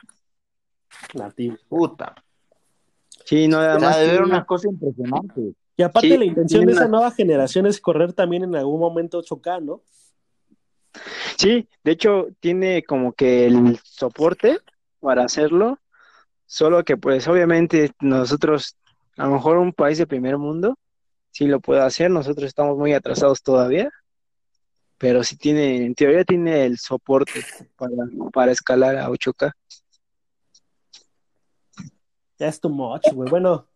Nativo. Puta. Sí, no, O sea, además tiene una una- cosa impresionante. Y aparte Sí, la intención de esa una- nueva generación es correr también en algún momento 8K, ¿no? Sí, de hecho tiene como que el soporte para hacerlo, solo que pues obviamente nosotros, a lo mejor un país de primer mundo, sí lo puede hacer, nosotros estamos muy atrasados todavía, pero sí tiene, en teoría tiene el soporte para, para escalar a 8K. Ya es too much, güey. Bueno,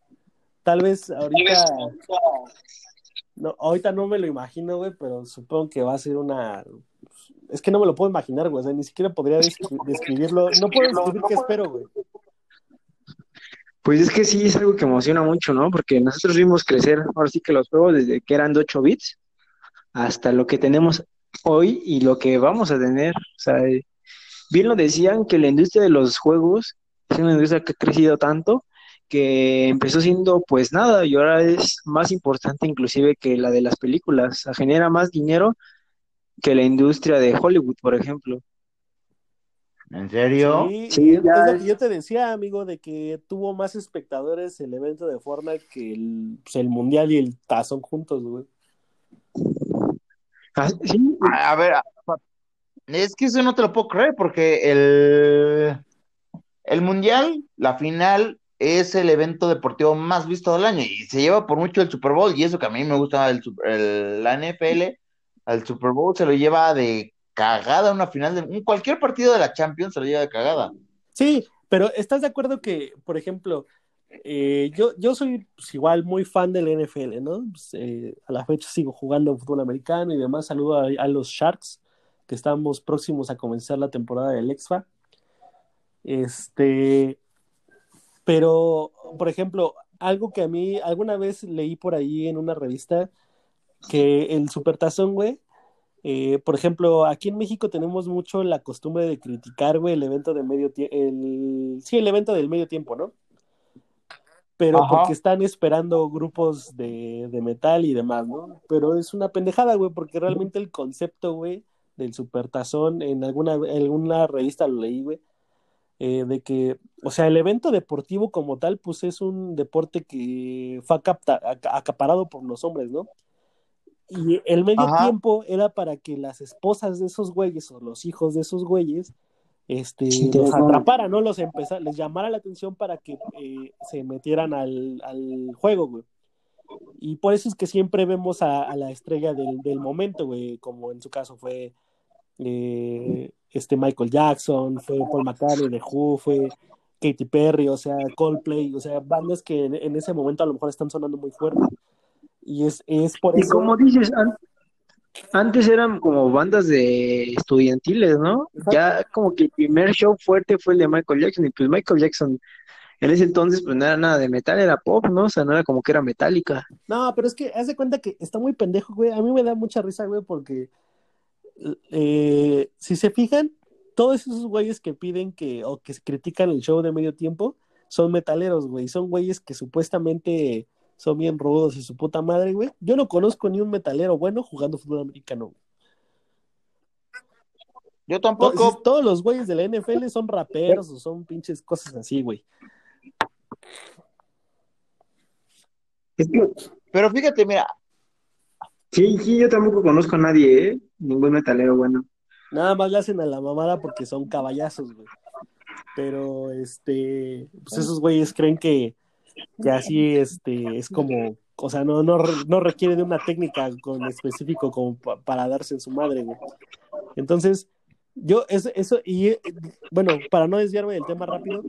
tal vez ahorita. No, ahorita no me lo imagino, güey, pero supongo que va a ser una. Es que no me lo puedo imaginar, güey. O sea, ni siquiera podría descri- describirlo. No puedo describir qué espero, güey. Pues es que sí es algo que emociona mucho, ¿no? Porque nosotros vimos crecer, ahora sí que los juegos desde que eran de 8 bits hasta lo que tenemos hoy y lo que vamos a tener. O sea, eh, bien lo decían que la industria de los juegos es una industria que ha crecido tanto que empezó siendo pues nada y ahora es más importante inclusive que la de las películas. O sea, genera más dinero que la industria de Hollywood, por ejemplo. ¿En serio? Sí, ya es lo que yo te decía, amigo, de que tuvo más espectadores el evento de Fortnite que el, pues, el Mundial y el Tazón juntos, güey. Ah, sí, A a ver, a- es que eso no te lo puedo creer porque el, el Mundial, la final, es el evento deportivo más visto del año y se lleva por mucho el Super Bowl y eso que a mí me gusta el, la NFL, al Super Bowl se lo lleva de cagada una final de cualquier partido de la Champions se lo lleva de cagada. Sí, pero ¿estás de acuerdo que, por ejemplo, eh, yo, yo soy pues, igual muy fan del NFL, ¿no? Pues, eh, a la fecha sigo jugando fútbol americano y demás. Saludo a, a, los Sharks, que estamos próximos a comenzar la temporada del EXFA. Este, pero, por ejemplo, algo que a mí alguna vez leí por ahí en una revista, que el Supertazón, güey, eh, por ejemplo, aquí en México tenemos mucho la costumbre de criticar, güey, el evento de medio tiempo, el... sí, el evento del medio tiempo, ¿no? Pero Ajá. porque están esperando grupos de, de, metal y demás, ¿no? Pero es una pendejada, güey, porque realmente el concepto, güey, del supertazón, en alguna, en alguna revista lo leí, güey, eh, de que, o sea, el evento deportivo como tal, pues es un deporte que fue capta, acaparado por los hombres, ¿no? Y el medio Ajá. tiempo era para que las esposas de esos güeyes o los hijos de esos güeyes este, sí, los atraparan, ¿no? Los empezara, les llamara la atención para que eh, se metieran al, al, juego, güey. Y por eso es que siempre vemos a, a la estrella del, del, momento, güey, como en su caso fue eh, este Michael Jackson, fue Paul McCartney de Who, fue Katy Perry, o sea, Coldplay, o sea, bandas que en, en ese momento a lo mejor están sonando muy fuerte. Y es, es por y eso. como dices, an antes eran como bandas de estudiantiles, ¿no? Exacto. Ya como que el primer show fuerte fue el de Michael Jackson, y pues Michael Jackson en ese entonces pues no era nada de metal, era pop, ¿no? O sea, no era como que era metálica. No, pero es que haz de cuenta que está muy pendejo, güey. A mí me da mucha risa, güey, porque eh, si se fijan, todos esos güeyes que piden que, o que critican el show de medio tiempo, son metaleros, güey. Son güeyes que supuestamente son bien rudos y su puta madre, güey. Yo no conozco ni un metalero bueno jugando fútbol americano. Güey. Yo tampoco. Todos, todos los güeyes de la NFL son raperos o son pinches cosas así, güey. Pero fíjate, mira. Sí, sí, yo tampoco conozco a nadie, ¿eh? Ningún metalero bueno. Nada más le hacen a la mamada porque son caballazos, güey. Pero, este, pues esos güeyes creen que, que así, este, es como, o sea, no, no, no requiere de una técnica con específico como pa para darse en su madre, güey. Entonces, yo, eso, eso, y bueno, para no desviarme del tema rápido,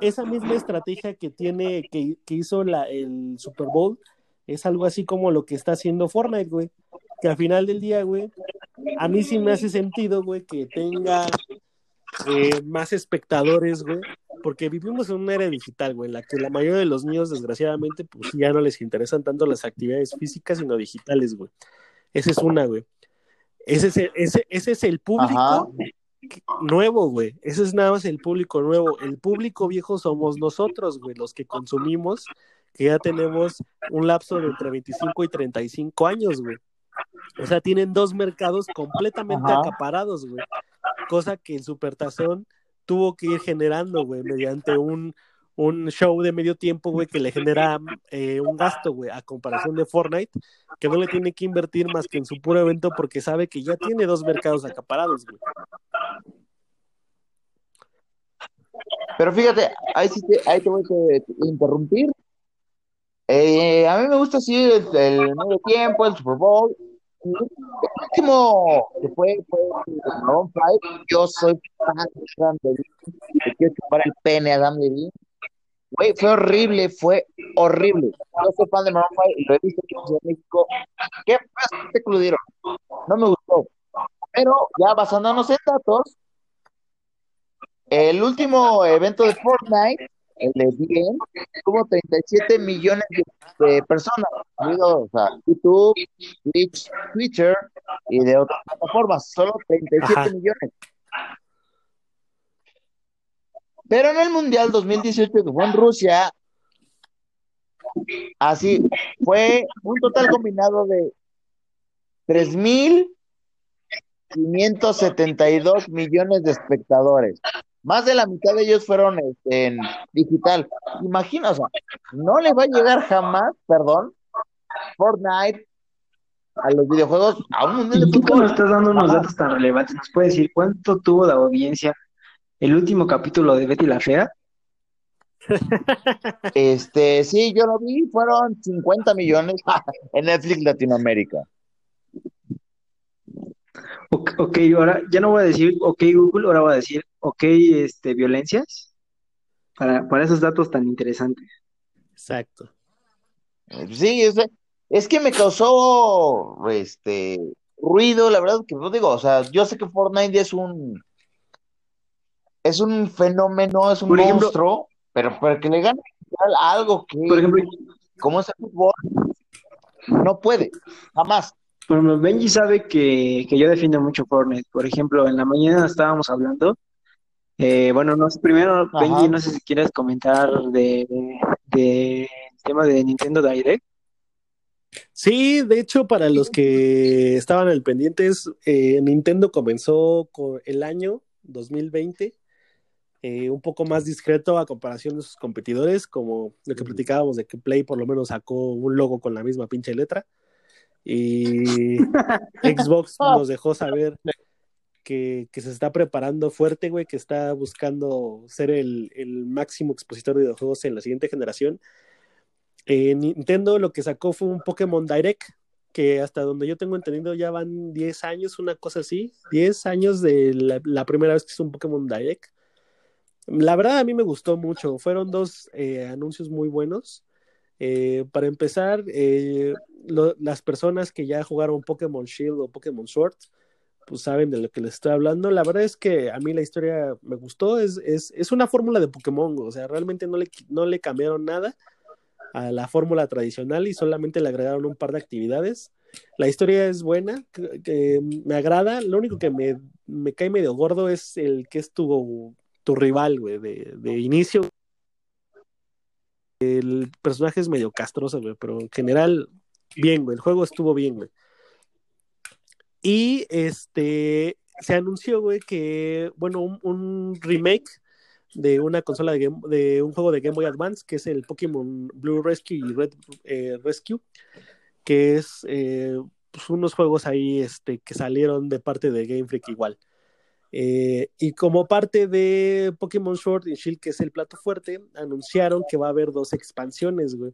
esa misma estrategia que tiene, que, que hizo la, el Super Bowl, es algo así como lo que está haciendo Fortnite, güey. Que al final del día, güey, a mí sí me hace sentido, güey, que tenga eh, más espectadores, güey, porque vivimos en una era digital, güey, en la que la mayoría de los niños, desgraciadamente, pues ya no les interesan tanto las actividades físicas, sino digitales, güey. Esa es una, güey. Ese es el, ese, ese es el público Ajá. nuevo, güey. Ese es nada más el público nuevo. El público viejo somos nosotros, güey, los que consumimos, que ya tenemos un lapso de entre 25 y 35 años, güey. O sea, tienen dos mercados completamente Ajá. acaparados, güey. Cosa que el Supertazón tuvo que ir generando, güey, mediante un, un show de medio tiempo, güey, que le genera eh, un gasto, güey, a comparación de Fortnite, que no le tiene que invertir más que en su puro evento porque sabe que ya tiene dos mercados acaparados, güey. Pero fíjate, ahí, sí te, ahí te voy a interrumpir. Eh, a mí me gusta así el, el medio tiempo, el Super Bowl. El último que fue, fue Maroon 5. Yo soy fan de Adam Levine. Le quiero chupar el pene a Adam Levine. Güey, fue horrible, fue horrible. Yo soy fan de Maroon 5 y lo he visto aquí en México. ¿Qué espectáculo dieron? No me gustó. Pero ya basándonos en datos, el último evento de Fortnite, el de bien, tuvo 37 millones de, de personas, o sea, YouTube, Twitch, Twitter y de otras plataformas, solo 37 Ajá. millones. Pero en el Mundial 2018 que fue en Rusia, así fue un total combinado de 3.572 millones de espectadores. Más de la mitad de ellos fueron este, en digital. Imagina, o sea, no le va a llegar jamás, perdón, Fortnite a los videojuegos a un mundial de fútbol. Tú estás dando unos datos tan relevantes. ¿Nos puedes decir cuánto tuvo la audiencia el último capítulo de Betty la Fea? Este, sí, yo lo vi, fueron 50 millones en Netflix Latinoamérica. Ok, ahora ya no voy a decir ok Google, ahora voy a decir ok este, violencias para, para esos datos tan interesantes. Exacto. Eh, Sí, es, es que me causó este ruido, la verdad que no digo, o sea, yo sé que Fortnite es un es un fenómeno, es un Por ejemplo- monstruo, pero para que le gane algo que Por ejemplo, como es el fútbol no puede, jamás. Por ejemplo, Benji sabe que, que yo defiendo mucho Fortnite. Por ejemplo, en la mañana estábamos hablando. eh, bueno, no sé, primero, Ajá. Benji, no sé si quieres comentar de, de el tema de Nintendo Direct. Sí, de hecho, para los que estaban al pendientes, eh, Nintendo comenzó con el año 2020 eh, un poco más discreto a comparación de sus competidores, como lo que platicábamos de que Play por lo menos sacó un logo con la misma pinche letra. Y Xbox nos dejó saber que, que se está preparando fuerte, güey, que está buscando ser el, el máximo expositor de videojuegos en la siguiente generación. Eh, Nintendo lo que sacó fue un Pokémon Direct, que hasta donde yo tengo entendido ya van 10 años, una cosa así, 10 años de la, la primera vez que es un Pokémon Direct. La verdad a mí me gustó mucho, fueron dos eh, anuncios muy buenos. Eh, para empezar, eh, las personas que ya jugaron Pokémon Shield o Pokémon Sword, pues saben de lo que les estoy hablando. La verdad es que a mí la historia me gustó, es, es, es una fórmula de Pokémon, o sea, realmente no le, no le cambiaron nada a la fórmula tradicional y solamente le agregaron un par de actividades. La historia es buena, que me agrada, lo único que me, me, cae medio gordo es el que es tu, tu rival, güey, de, de inicio. El personaje es medio castroso, güey, pero en general, bien, güey, el juego estuvo bien, güey. Y este, se anunció, güey, que, bueno, un, remake de una consola de, un juego de Game Boy Advance, que es el Pokémon Blue Rescue y Red eh, Rescue, que es eh, pues unos juegos ahí este, que salieron de parte de Game Freak igual. Eh, y como parte de Pokémon Sword y Shield, que es el plato fuerte, anunciaron que va a haber dos expansiones, güey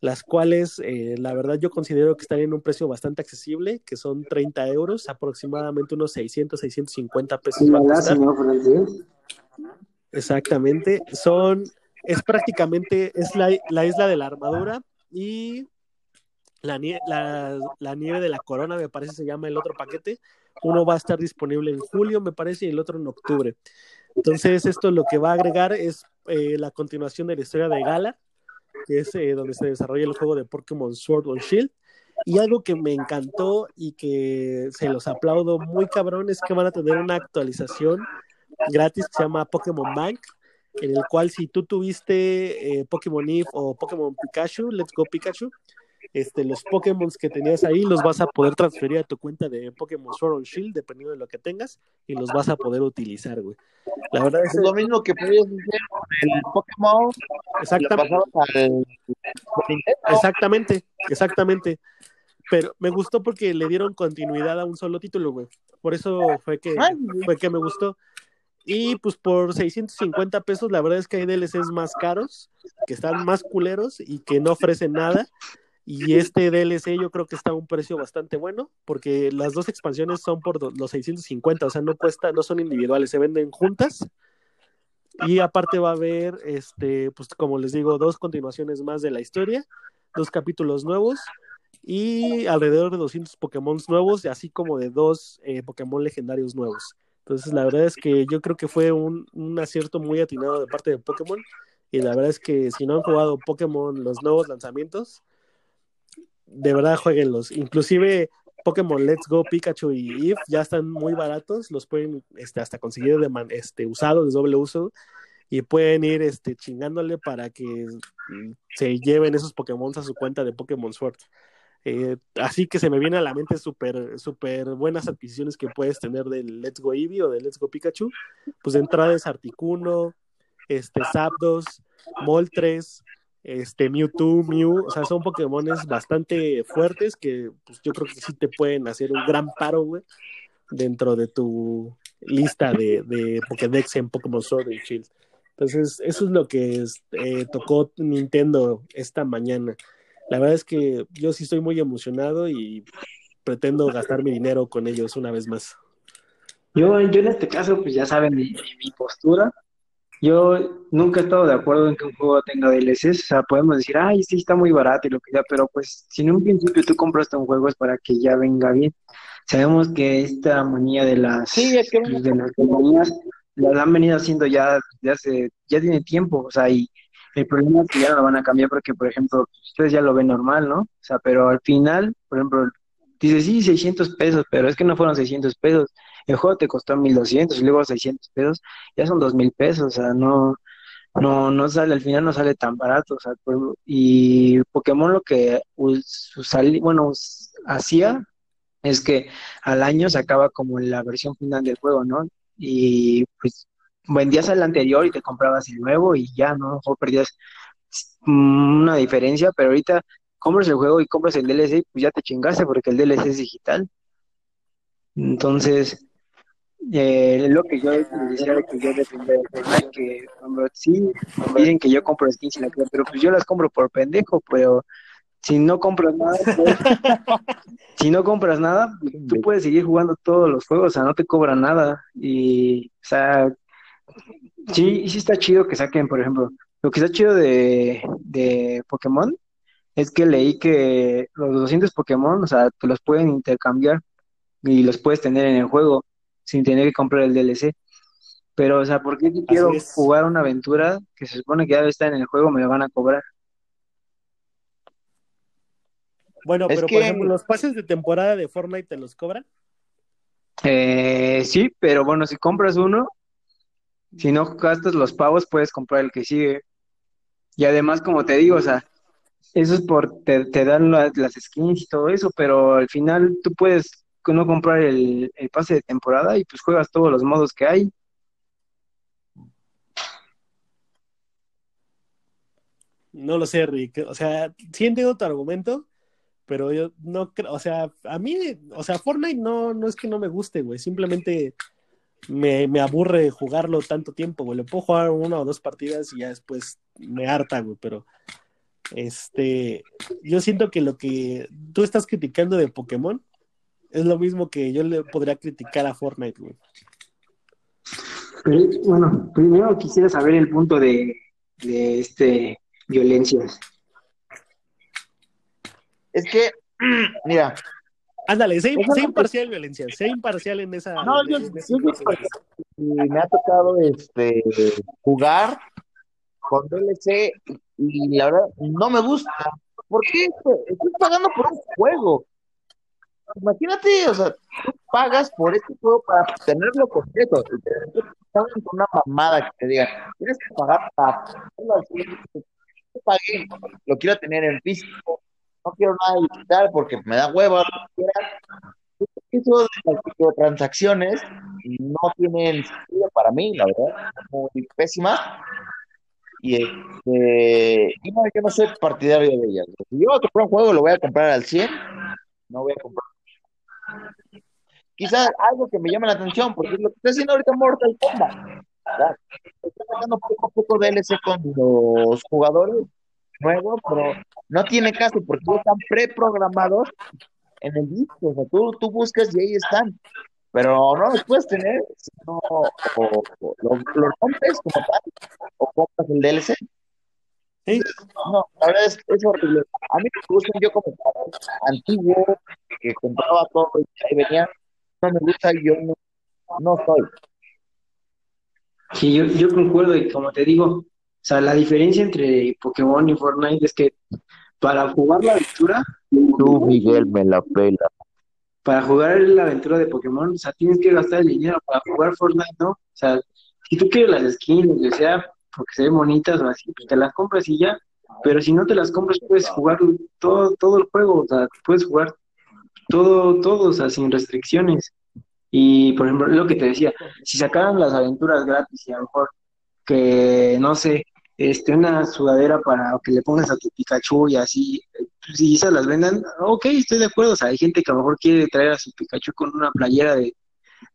las cuales eh, la verdad yo considero que están en un precio bastante accesible, que son 30 euros, aproximadamente unos 600, 650 pesos. Va a costar. Exactamente, son, es prácticamente, es la, la, isla de la armadura y la, la, la nieve de la corona, me parece se llama el otro paquete. Uno va a estar disponible en julio, me parece, y el otro en octubre. Entonces, esto lo que va a agregar es eh, la continuación de la historia de Gala, que es eh, donde se desarrolla el juego de Pokémon Sword and Shield. Y algo que me encantó y que se los aplaudo muy cabrón es que van a tener una actualización gratis que se llama Pokémon Bank, en el cual si tú tuviste eh, Pokémon Eve o Pokémon Pikachu, Let's Go Pikachu, este, los Pokémon que tenías ahí los vas a poder transferir a tu cuenta de Pokémon Sword and Shield, dependiendo de lo que tengas, y los vas a poder utilizar, güey. La verdad es, es lo mismo que podías hacer con el Pokémon. Exactamente. Al... Exactamente, exactamente. Pero me gustó porque le dieron continuidad a un solo título, güey. Por eso fue que, fue que me gustó. Y pues por 650 pesos, la verdad es que hay DLCs más caros, que están más culeros y que no ofrecen nada. Y este DLC yo creo que está a un precio bastante bueno, porque las dos expansiones son por los 650, o sea, no cuesta, no son individuales, se venden juntas. Y aparte va a haber, este, pues como les digo, dos continuaciones más de la historia, dos capítulos nuevos y alrededor de 200 Pokémon nuevos, así como de dos eh, Pokémon legendarios nuevos. Entonces, la verdad es que yo creo que fue un, un acierto muy atinado de parte de Pokémon. Y la verdad es que si no han jugado Pokémon, los nuevos lanzamientos, de verdad jueguenlos. Inclusive Pokémon Let's Go, Pikachu y Eve ya están muy baratos, los pueden este, hasta conseguir de este, usados, de doble uso, y pueden ir este, chingándole para que se lleven esos Pokémon a su cuenta de Pokémon Sword. Eh, así que se me viene a la mente súper super buenas adquisiciones que puedes tener del Let's Go Eevee o del Let's Go Pikachu. Pues de entrada es Articuno, este, Zapdos, Moltres, este Mewtwo, Mew, o sea, son Pokémones bastante fuertes que pues, yo creo que sí te pueden hacer un gran paro, güey, dentro de tu lista de, de Pokédex en Pokémon Sword y Shield. Entonces, eso es lo que eh, tocó Nintendo esta mañana. La verdad es que yo sí estoy muy emocionado y pretendo gastar mi dinero con ellos una vez más. Yo, yo en este caso, pues ya saben mi postura. Yo nunca he estado de acuerdo en que un juego tenga DLCs, o sea, podemos decir, ay, sí, está muy barato y lo que sea, pero pues si en un principio tú compraste un juego es para que ya venga bien. Sabemos que esta manía de las, Sí, es que pues, de las compañías la han venido haciendo ya desde hace, ya tiene tiempo, o sea, y el problema es que ya no lo van a cambiar porque, por ejemplo, ustedes ya lo ven normal, ¿no? O sea, pero al final, por ejemplo, dice, sí, 600 pesos, pero es que no fueron 600 pesos, el juego te costó 1200 y luego 600 pesos, ya son 2000 pesos, o sea, no, no, no sale, al final no sale tan barato, o sea, por- y Pokémon lo que usali- bueno, hacía es que al año sacaba como la versión final del juego, ¿no? Y pues vendías el anterior y te comprabas el nuevo y ya, ¿no? Mejor perdías mm, una diferencia, pero ahorita compras el juego y compras el DLC, pues ya te chingaste porque el DLC es digital. Entonces, eh, lo que yo decía de que yo depende de Fortnite, que hombre, sí, dicen que yo compro skins y la cosa, pero pues yo las compro por pendejo, pero si no compras nada, pues, si no compras nada, tú puedes seguir jugando todos los juegos, o sea, no te cobran nada. Y, o sea, sí, sí está chido que saquen, por ejemplo, lo que está chido de, de Pokémon es que leí que los 200 Pokémon, o sea, te los pueden intercambiar y los puedes tener en el juego sin tener que comprar el DLC. Pero, o sea, ¿por qué si quiero jugar una aventura que se supone que ya está en el juego, me la van a cobrar? Bueno, Es pero que- por ejemplo, los pases de temporada de Fortnite te los cobran. Eh, sí, pero bueno, si compras uno, si no gastas los pavos, puedes comprar el que sigue. Y además, como te digo, o sea, eso es por, te, te dan la- las skins y todo eso, pero al final tú puedes no comprar el, el pase de temporada y pues juegas todos los modos que hay. No lo sé, Rick. O sea, sí entiendo tu argumento, pero yo no creo, o sea, a mí, o sea, Fortnite no, no es que no me guste, güey. Simplemente me, me aburre jugarlo tanto tiempo, güey. Le puedo jugar una o dos partidas y ya después me harta, güey. Pero, este, yo siento que lo que tú estás criticando de Pokémon es lo mismo que yo le podría criticar a Fortnite, güey. Pero, bueno, primero quisiera saber el punto de, de este violencias. Es que, mira, Ándale, sé, imparcial, violencia. Sé imparcial en esa. No, en- yo- yo digo porcentaje. y me ha tocado este jugar con DLC y la verdad no me gusta. ¿Por qué? Estoy pagando por un juego. Imagínate, o sea, tú pagas por este juego para tenerlo completo. Están con una mamada que te digan, tienes que pagar para tenerlo al cien". Yo pagué, lo quiero tener en físico, no quiero nada digital porque me da hueva. Eso de las microtransacciones no tienen sentido para mí, la verdad, muy pésimas. Y este, y no, yo no soy partidario de ellas. Si yo voy juego, lo voy a comprar al 100, no voy a comprar. Quizás algo que me llame la atención, porque lo que está haciendo ahorita Mortal Kombat. ¿verdad? Está sacando poco a poco DLC con los jugadores nuevos, pero no tiene caso porque están preprogramados en el disco. O sea, tú, tú buscas y ahí están. Pero no los puedes tener si no, o, o lo, lo rompes como tal, o compras el DLC. Sí. No, la verdad es, es horrible. A mí me gusta yo como antiguo, que compraba todo y ahí venía. No me gusta, yo no, no soy. Sí, yo, yo concuerdo y como te digo, o sea, la diferencia entre Pokémon y Fortnite es que para jugar la aventura, Tú, Miguel, me la pela. Para jugar la aventura de Pokémon, o sea, tienes que gastar el dinero para jugar Fortnite, ¿no? O sea, si tú quieres las skins, que sea, porque se ven bonitas o así, pues te las compras y ya. Pero si no te las compras, puedes jugar todo, todo el juego, o sea, puedes jugar todo, todo, o sea, sin restricciones. Y, por ejemplo, lo que te decía, si sacaran las aventuras gratis y a lo mejor que, no sé, este, una sudadera para que le pongas a tu Pikachu y así, eh, si esas las vendan, ok, estoy de acuerdo, o sea, hay gente que a lo mejor quiere traer a su Pikachu con una playera de,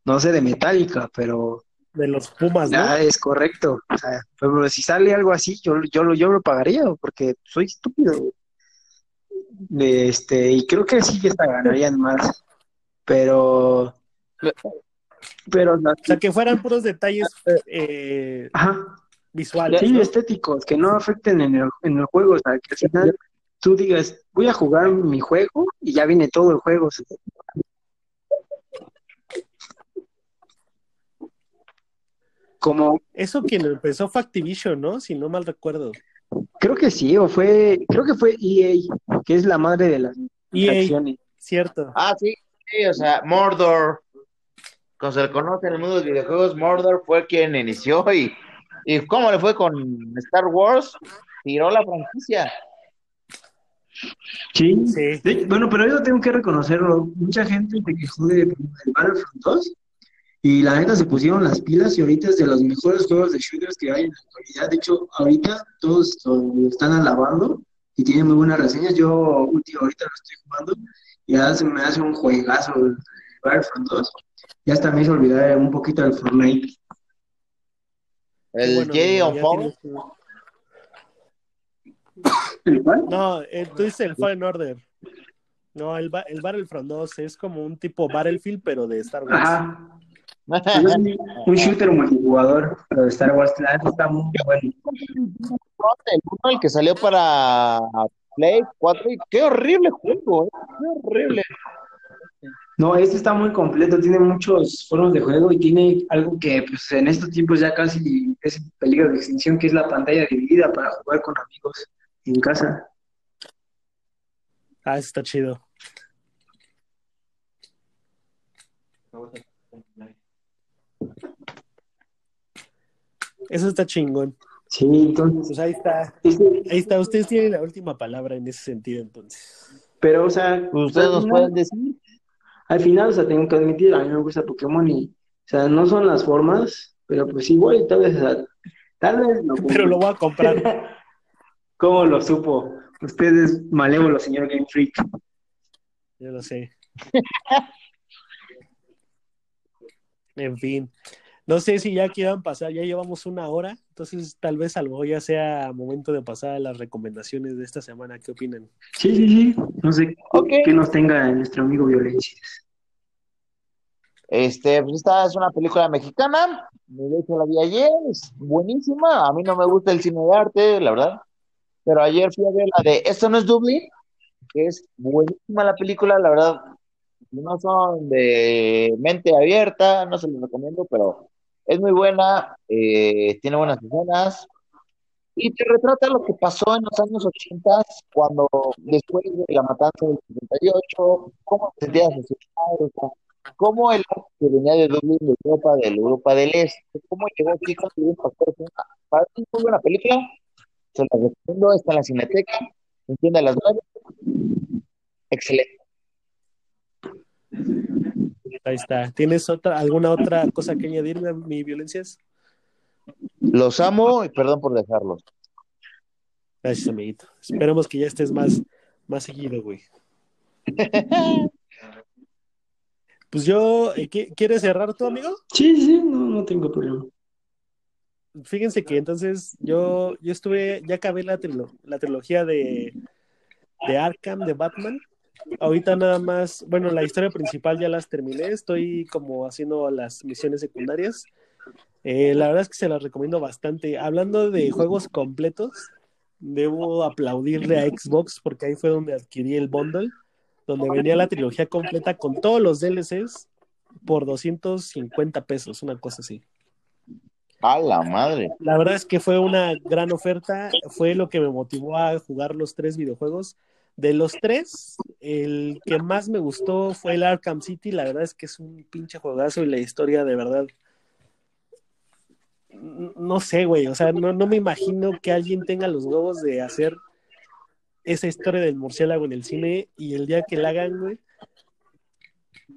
no sé, de metálica, pero De los Pumas, ¿no? ya es correcto, o sea, pero si sale algo así, yo, yo, lo, yo lo pagaría, porque soy estúpido. de este, y creo que sí que hasta ganarían más, pero, pero, o sea, que fueran puros detalles eh, Ajá. Visuales. Sí, estéticos, que no afecten en el, en el juego, o sea, que al final tú digas, voy a jugar mi juego y ya viene todo el juego. Como... Eso quien empezó fue Activision, ¿no? Si no mal recuerdo. Creo que sí, o fue, creo que fue EA, que es la madre de las EA, acciones. Cierto. Ah, sí, sí, o sea, Mordor, como se le conoce en el mundo de los videojuegos, Mordor fue quien inició y, y ¿cómo le fue con Star Wars? Tiró la franquicia. Sí, sí. bueno, pero yo tengo que reconocerlo. Mucha gente se quejó de, de Battlefront 2 y la neta se pusieron las pilas y ahorita es de los mejores juegos de shooters que hay en la actualidad. De hecho, ahorita todos lo están alabando y tienen muy buenas reseñas. Yo último, ahorita lo estoy jugando y ya se me hace un juegazo el Battlefront 2. Ya hasta me hizo olvidar un poquito del Fortnite. ¿El bueno, Jay ¿El cuál? No, eh, tú dices el Fallen Order. No, el, el Battlefront 2 es como un tipo Battlefield, pero de Star Wars. Ajá un shooter multijugador, pero de Star Wars está muy bueno. El uno, el que salió para Play 4, qué horrible juego, ¿eh? qué horrible. No, este está muy completo, tiene muchos formas de juego y tiene algo que pues, en estos tiempos ya casi es peligro de extinción, que es la pantalla dividida para jugar con amigos en casa. Ah, está chido. Eso está chingón. Sí, entonces. Pues ahí está. Ahí está. Ustedes tienen la última palabra en ese sentido, entonces. Pero, o sea. Ustedes nos pueden decir. Al final, o sea, tengo que admitir, a mí me gusta Pokémon y. O sea, no son las formas, pero pues igual, tal vez. tal vez lo Pero lo voy a comprar. ¿Cómo lo supo? Usted es malévolo, señor Game Freak. Yo lo sé. en fin. No sé si ya quieran pasar, ya llevamos una hora, entonces tal vez algo ya sea momento de pasar a las recomendaciones de esta semana. ¿Qué opinan? Sí, sí, sí. No sé qué nos tenga nuestro amigo Violencias. Este, pues esta es una película mexicana, de hecho la vi ayer, es buenísima, a mí no me gusta el cine de arte, la verdad, pero ayer fui a ver la de Esto no es Dublín, que es buenísima la película, la verdad, no son de mente abierta, no se los recomiendo, pero es muy buena, eh, tiene buenas escenas y te retrata lo que pasó en los años 80 cuando después de la matanza del 78, cómo se sentía la cómo el que venía de Dublín, de Europa, de Europa del Este, cómo llegó aquí con Para mí muy buena película, se la recomiendo, está en la Cineteca, entiende las nueve, excelente. Ahí está. ¿Tienes otra, alguna otra cosa que añadirme a mi violencias? Los amo y perdón por dejarlos. Gracias, amiguito. Esperemos que ya estés más, más seguido, güey. pues yo, eh, ¿quieres cerrar tú, amigo? Sí, sí, no, no tengo problema. Fíjense que entonces yo, yo estuve, ya acabé la, la trilogía de, de Arkham, de Batman. Ahorita nada más, bueno, la historia principal ya las terminé, estoy como haciendo las misiones secundarias. Eh, la verdad es que se las recomiendo bastante. Hablando de juegos completos, debo aplaudirle a Xbox porque ahí fue donde adquirí el bundle, donde venía la trilogía completa con todos los DLCs por 250 pesos, una cosa así. A la madre. La verdad es que fue una gran oferta, fue lo que me motivó a jugar los tres videojuegos. De los tres, el que más me gustó fue el Arkham City. La verdad es que es un pinche juegazo y la historia de verdad. No sé, güey. O sea, no, no me imagino que alguien tenga los huevos de hacer esa historia del murciélago en el cine y el día que la hagan, güey,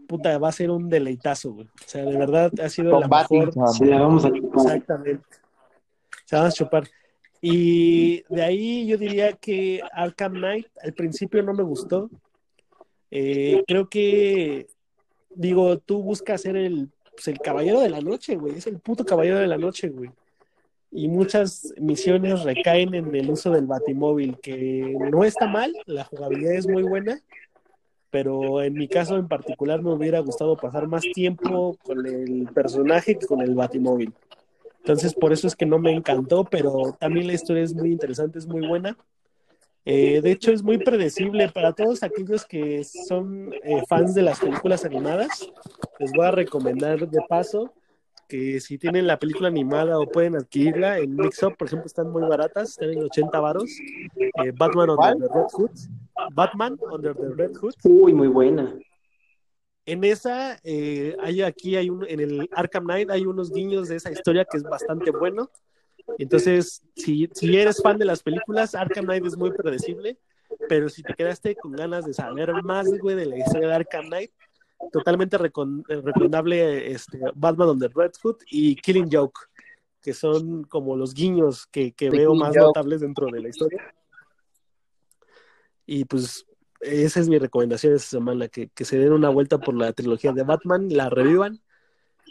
puta, va a ser un deleitazo, güey. O sea, de verdad ha sido la mejor. Se la vamos a chupar. Exactamente. Se van a chupar. Y de ahí yo diría que Arkham Knight al principio no me gustó. Eh, creo que, digo, tú buscas ser el, pues, el caballero de la noche, güey. Es el puto caballero de la noche, güey. y muchas misiones recaen en el uso del batimóvil, que no está mal, la jugabilidad es muy buena, pero en mi caso en particular me hubiera gustado pasar más tiempo con el personaje que con el batimóvil. Entonces por eso es que no me encantó, pero también la historia es muy interesante, es muy buena. Eh, de hecho, es muy predecible para todos aquellos que son eh, fans de las películas animadas. Les voy a recomendar de paso que si tienen la película animada o pueden adquirirla en Mixup, por ejemplo, están muy baratas, están en 80 varos. Eh, Batman Under the Red Hood. Batman Under the Red Hood. Uy, muy buena. En esa, hay aquí, hay un, en el Arkham Knight hay unos guiños de esa historia que es bastante bueno. Entonces, si, si eres fan de las películas, Arkham Knight es muy predecible, pero si te quedaste con ganas de saber más, güey, de la historia de Arkham Knight, totalmente recomendable este, Batman on the Red Hood y Killing Joke, que son como los guiños que, que veo más notables dentro de la historia. Y pues esa es mi recomendación esta semana, que, que se den una vuelta por la trilogía de Batman, la revivan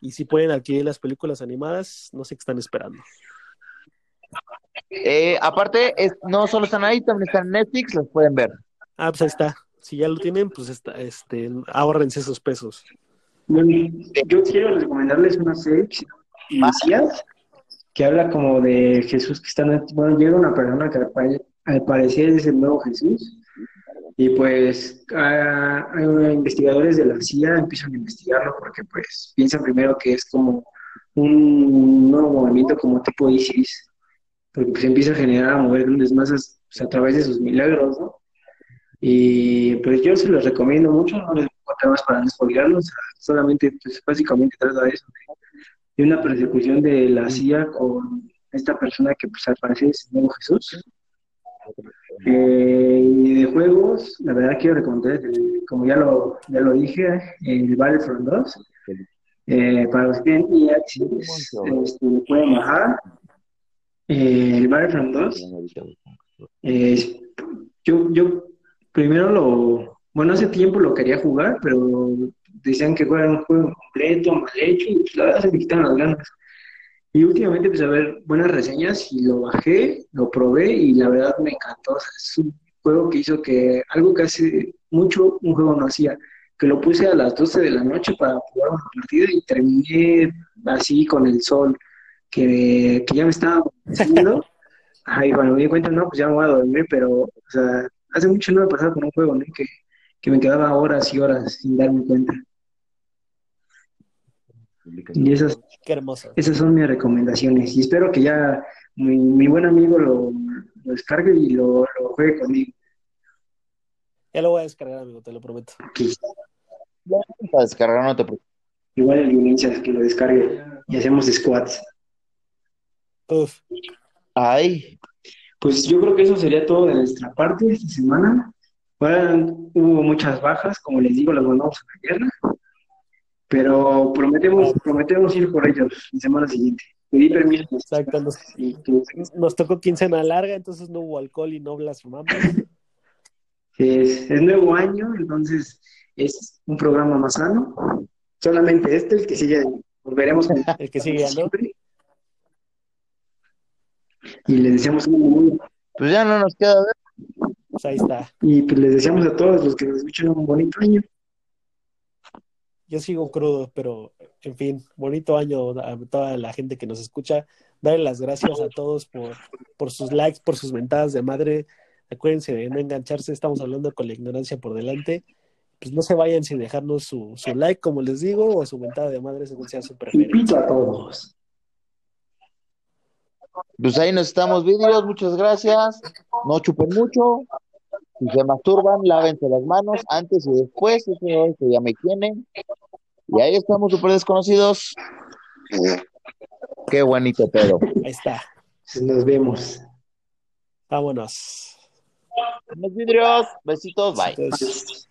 y si pueden adquirir las películas animadas, no sé qué están esperando. Eh, aparte, no solo están ahí, también están en Netflix, los pueden ver. Ah, pues ahí está. Si ya lo tienen, pues está, este, ahorrense esos pesos. Yo quiero recomendarles una serie Mesías, que habla como de Jesús que están, bueno, llega una persona que al parecer es el nuevo Jesús, y pues hay investigadores de la CIA empiezan a investigarlo porque pues piensan primero que es como un nuevo movimiento como tipo ISIS, porque pues empieza a generar, a mover grandes masas pues, a través de sus milagros, ¿no? Y pues yo se los recomiendo mucho, no les voy más para no solamente, pues básicamente trata de eso, de, una persecución de la CIA con esta persona que pues al parecer es el nuevo Jesús. Eh, y de juegos, la verdad quiero recomendar, como ya lo, ya lo dije, el Battlefront 2. Eh, para los que tienen EX, este, pueden bajar eh, el Battlefront 2, eh, yo, yo primero lo, bueno, hace tiempo lo quería jugar, pero decían que era un juego completo, mal hecho, y pues la verdad se me quitan las ganas. Y últimamente empecé a ver buenas reseñas y lo bajé, lo probé y la verdad me encantó. es un juego que hizo que algo que hace mucho un juego no hacía, que lo puse a las 12 de la noche para jugar una partida y terminé así con el sol que, que ya me estaba haciendo. Ay, cuando me di cuenta, no, pues ya me voy a dormir, pero, o sea, hace mucho no me pasaba con un juego, ¿no? Que, que me quedaba horas y horas sin darme cuenta. Y esas, Qué hermoso. esas son mis recomendaciones. Y espero que ya mi, mi buen amigo lo, lo descargue y lo, lo, juegue conmigo. Ya lo voy a descargar, amigo, te lo prometo. Okay. Para descargar, no te preocupes. Igual el Violencia que lo descargue y hacemos squats. Uf. Ay. Pues yo creo que eso sería todo de nuestra parte esta semana. Bueno, hubo muchas bajas, como les digo, las mandamos a la guerra, pero prometemos, prometemos ir por ellos la semana siguiente. Pedí permiso. Exacto, nos, nos tocó quincena larga, entonces no hubo alcohol y no blasfemamos. Es, es nuevo año, entonces es un programa más sano. Solamente este, el que sigue, volveremos. el que sigue, y les deseamos un Pues ya no nos queda ver. Pues ahí está. Y pues les deseamos a todos los que nos escuchan un bonito año. Yo sigo crudo, pero en fin, bonito año a toda la gente que nos escucha. Darle las gracias a todos por, por sus likes, por sus mentadas de madre. Acuérdense de no engancharse, estamos hablando con la ignorancia por delante. Pues no se vayan sin dejarnos su, su like, como les digo, o su mentada de madre según sea su preferencia. Invito a todos. Pues ahí nos estamos vídeos, muchas gracias. No chupen mucho. Si se masturban, lávense las manos antes y después, eso que ya me tienen. Y ahí estamos súper desconocidos. Qué bonito pedo. Ahí está. Nos vemos. Vámonos. Los vidrios, besitos, bye. Entonces...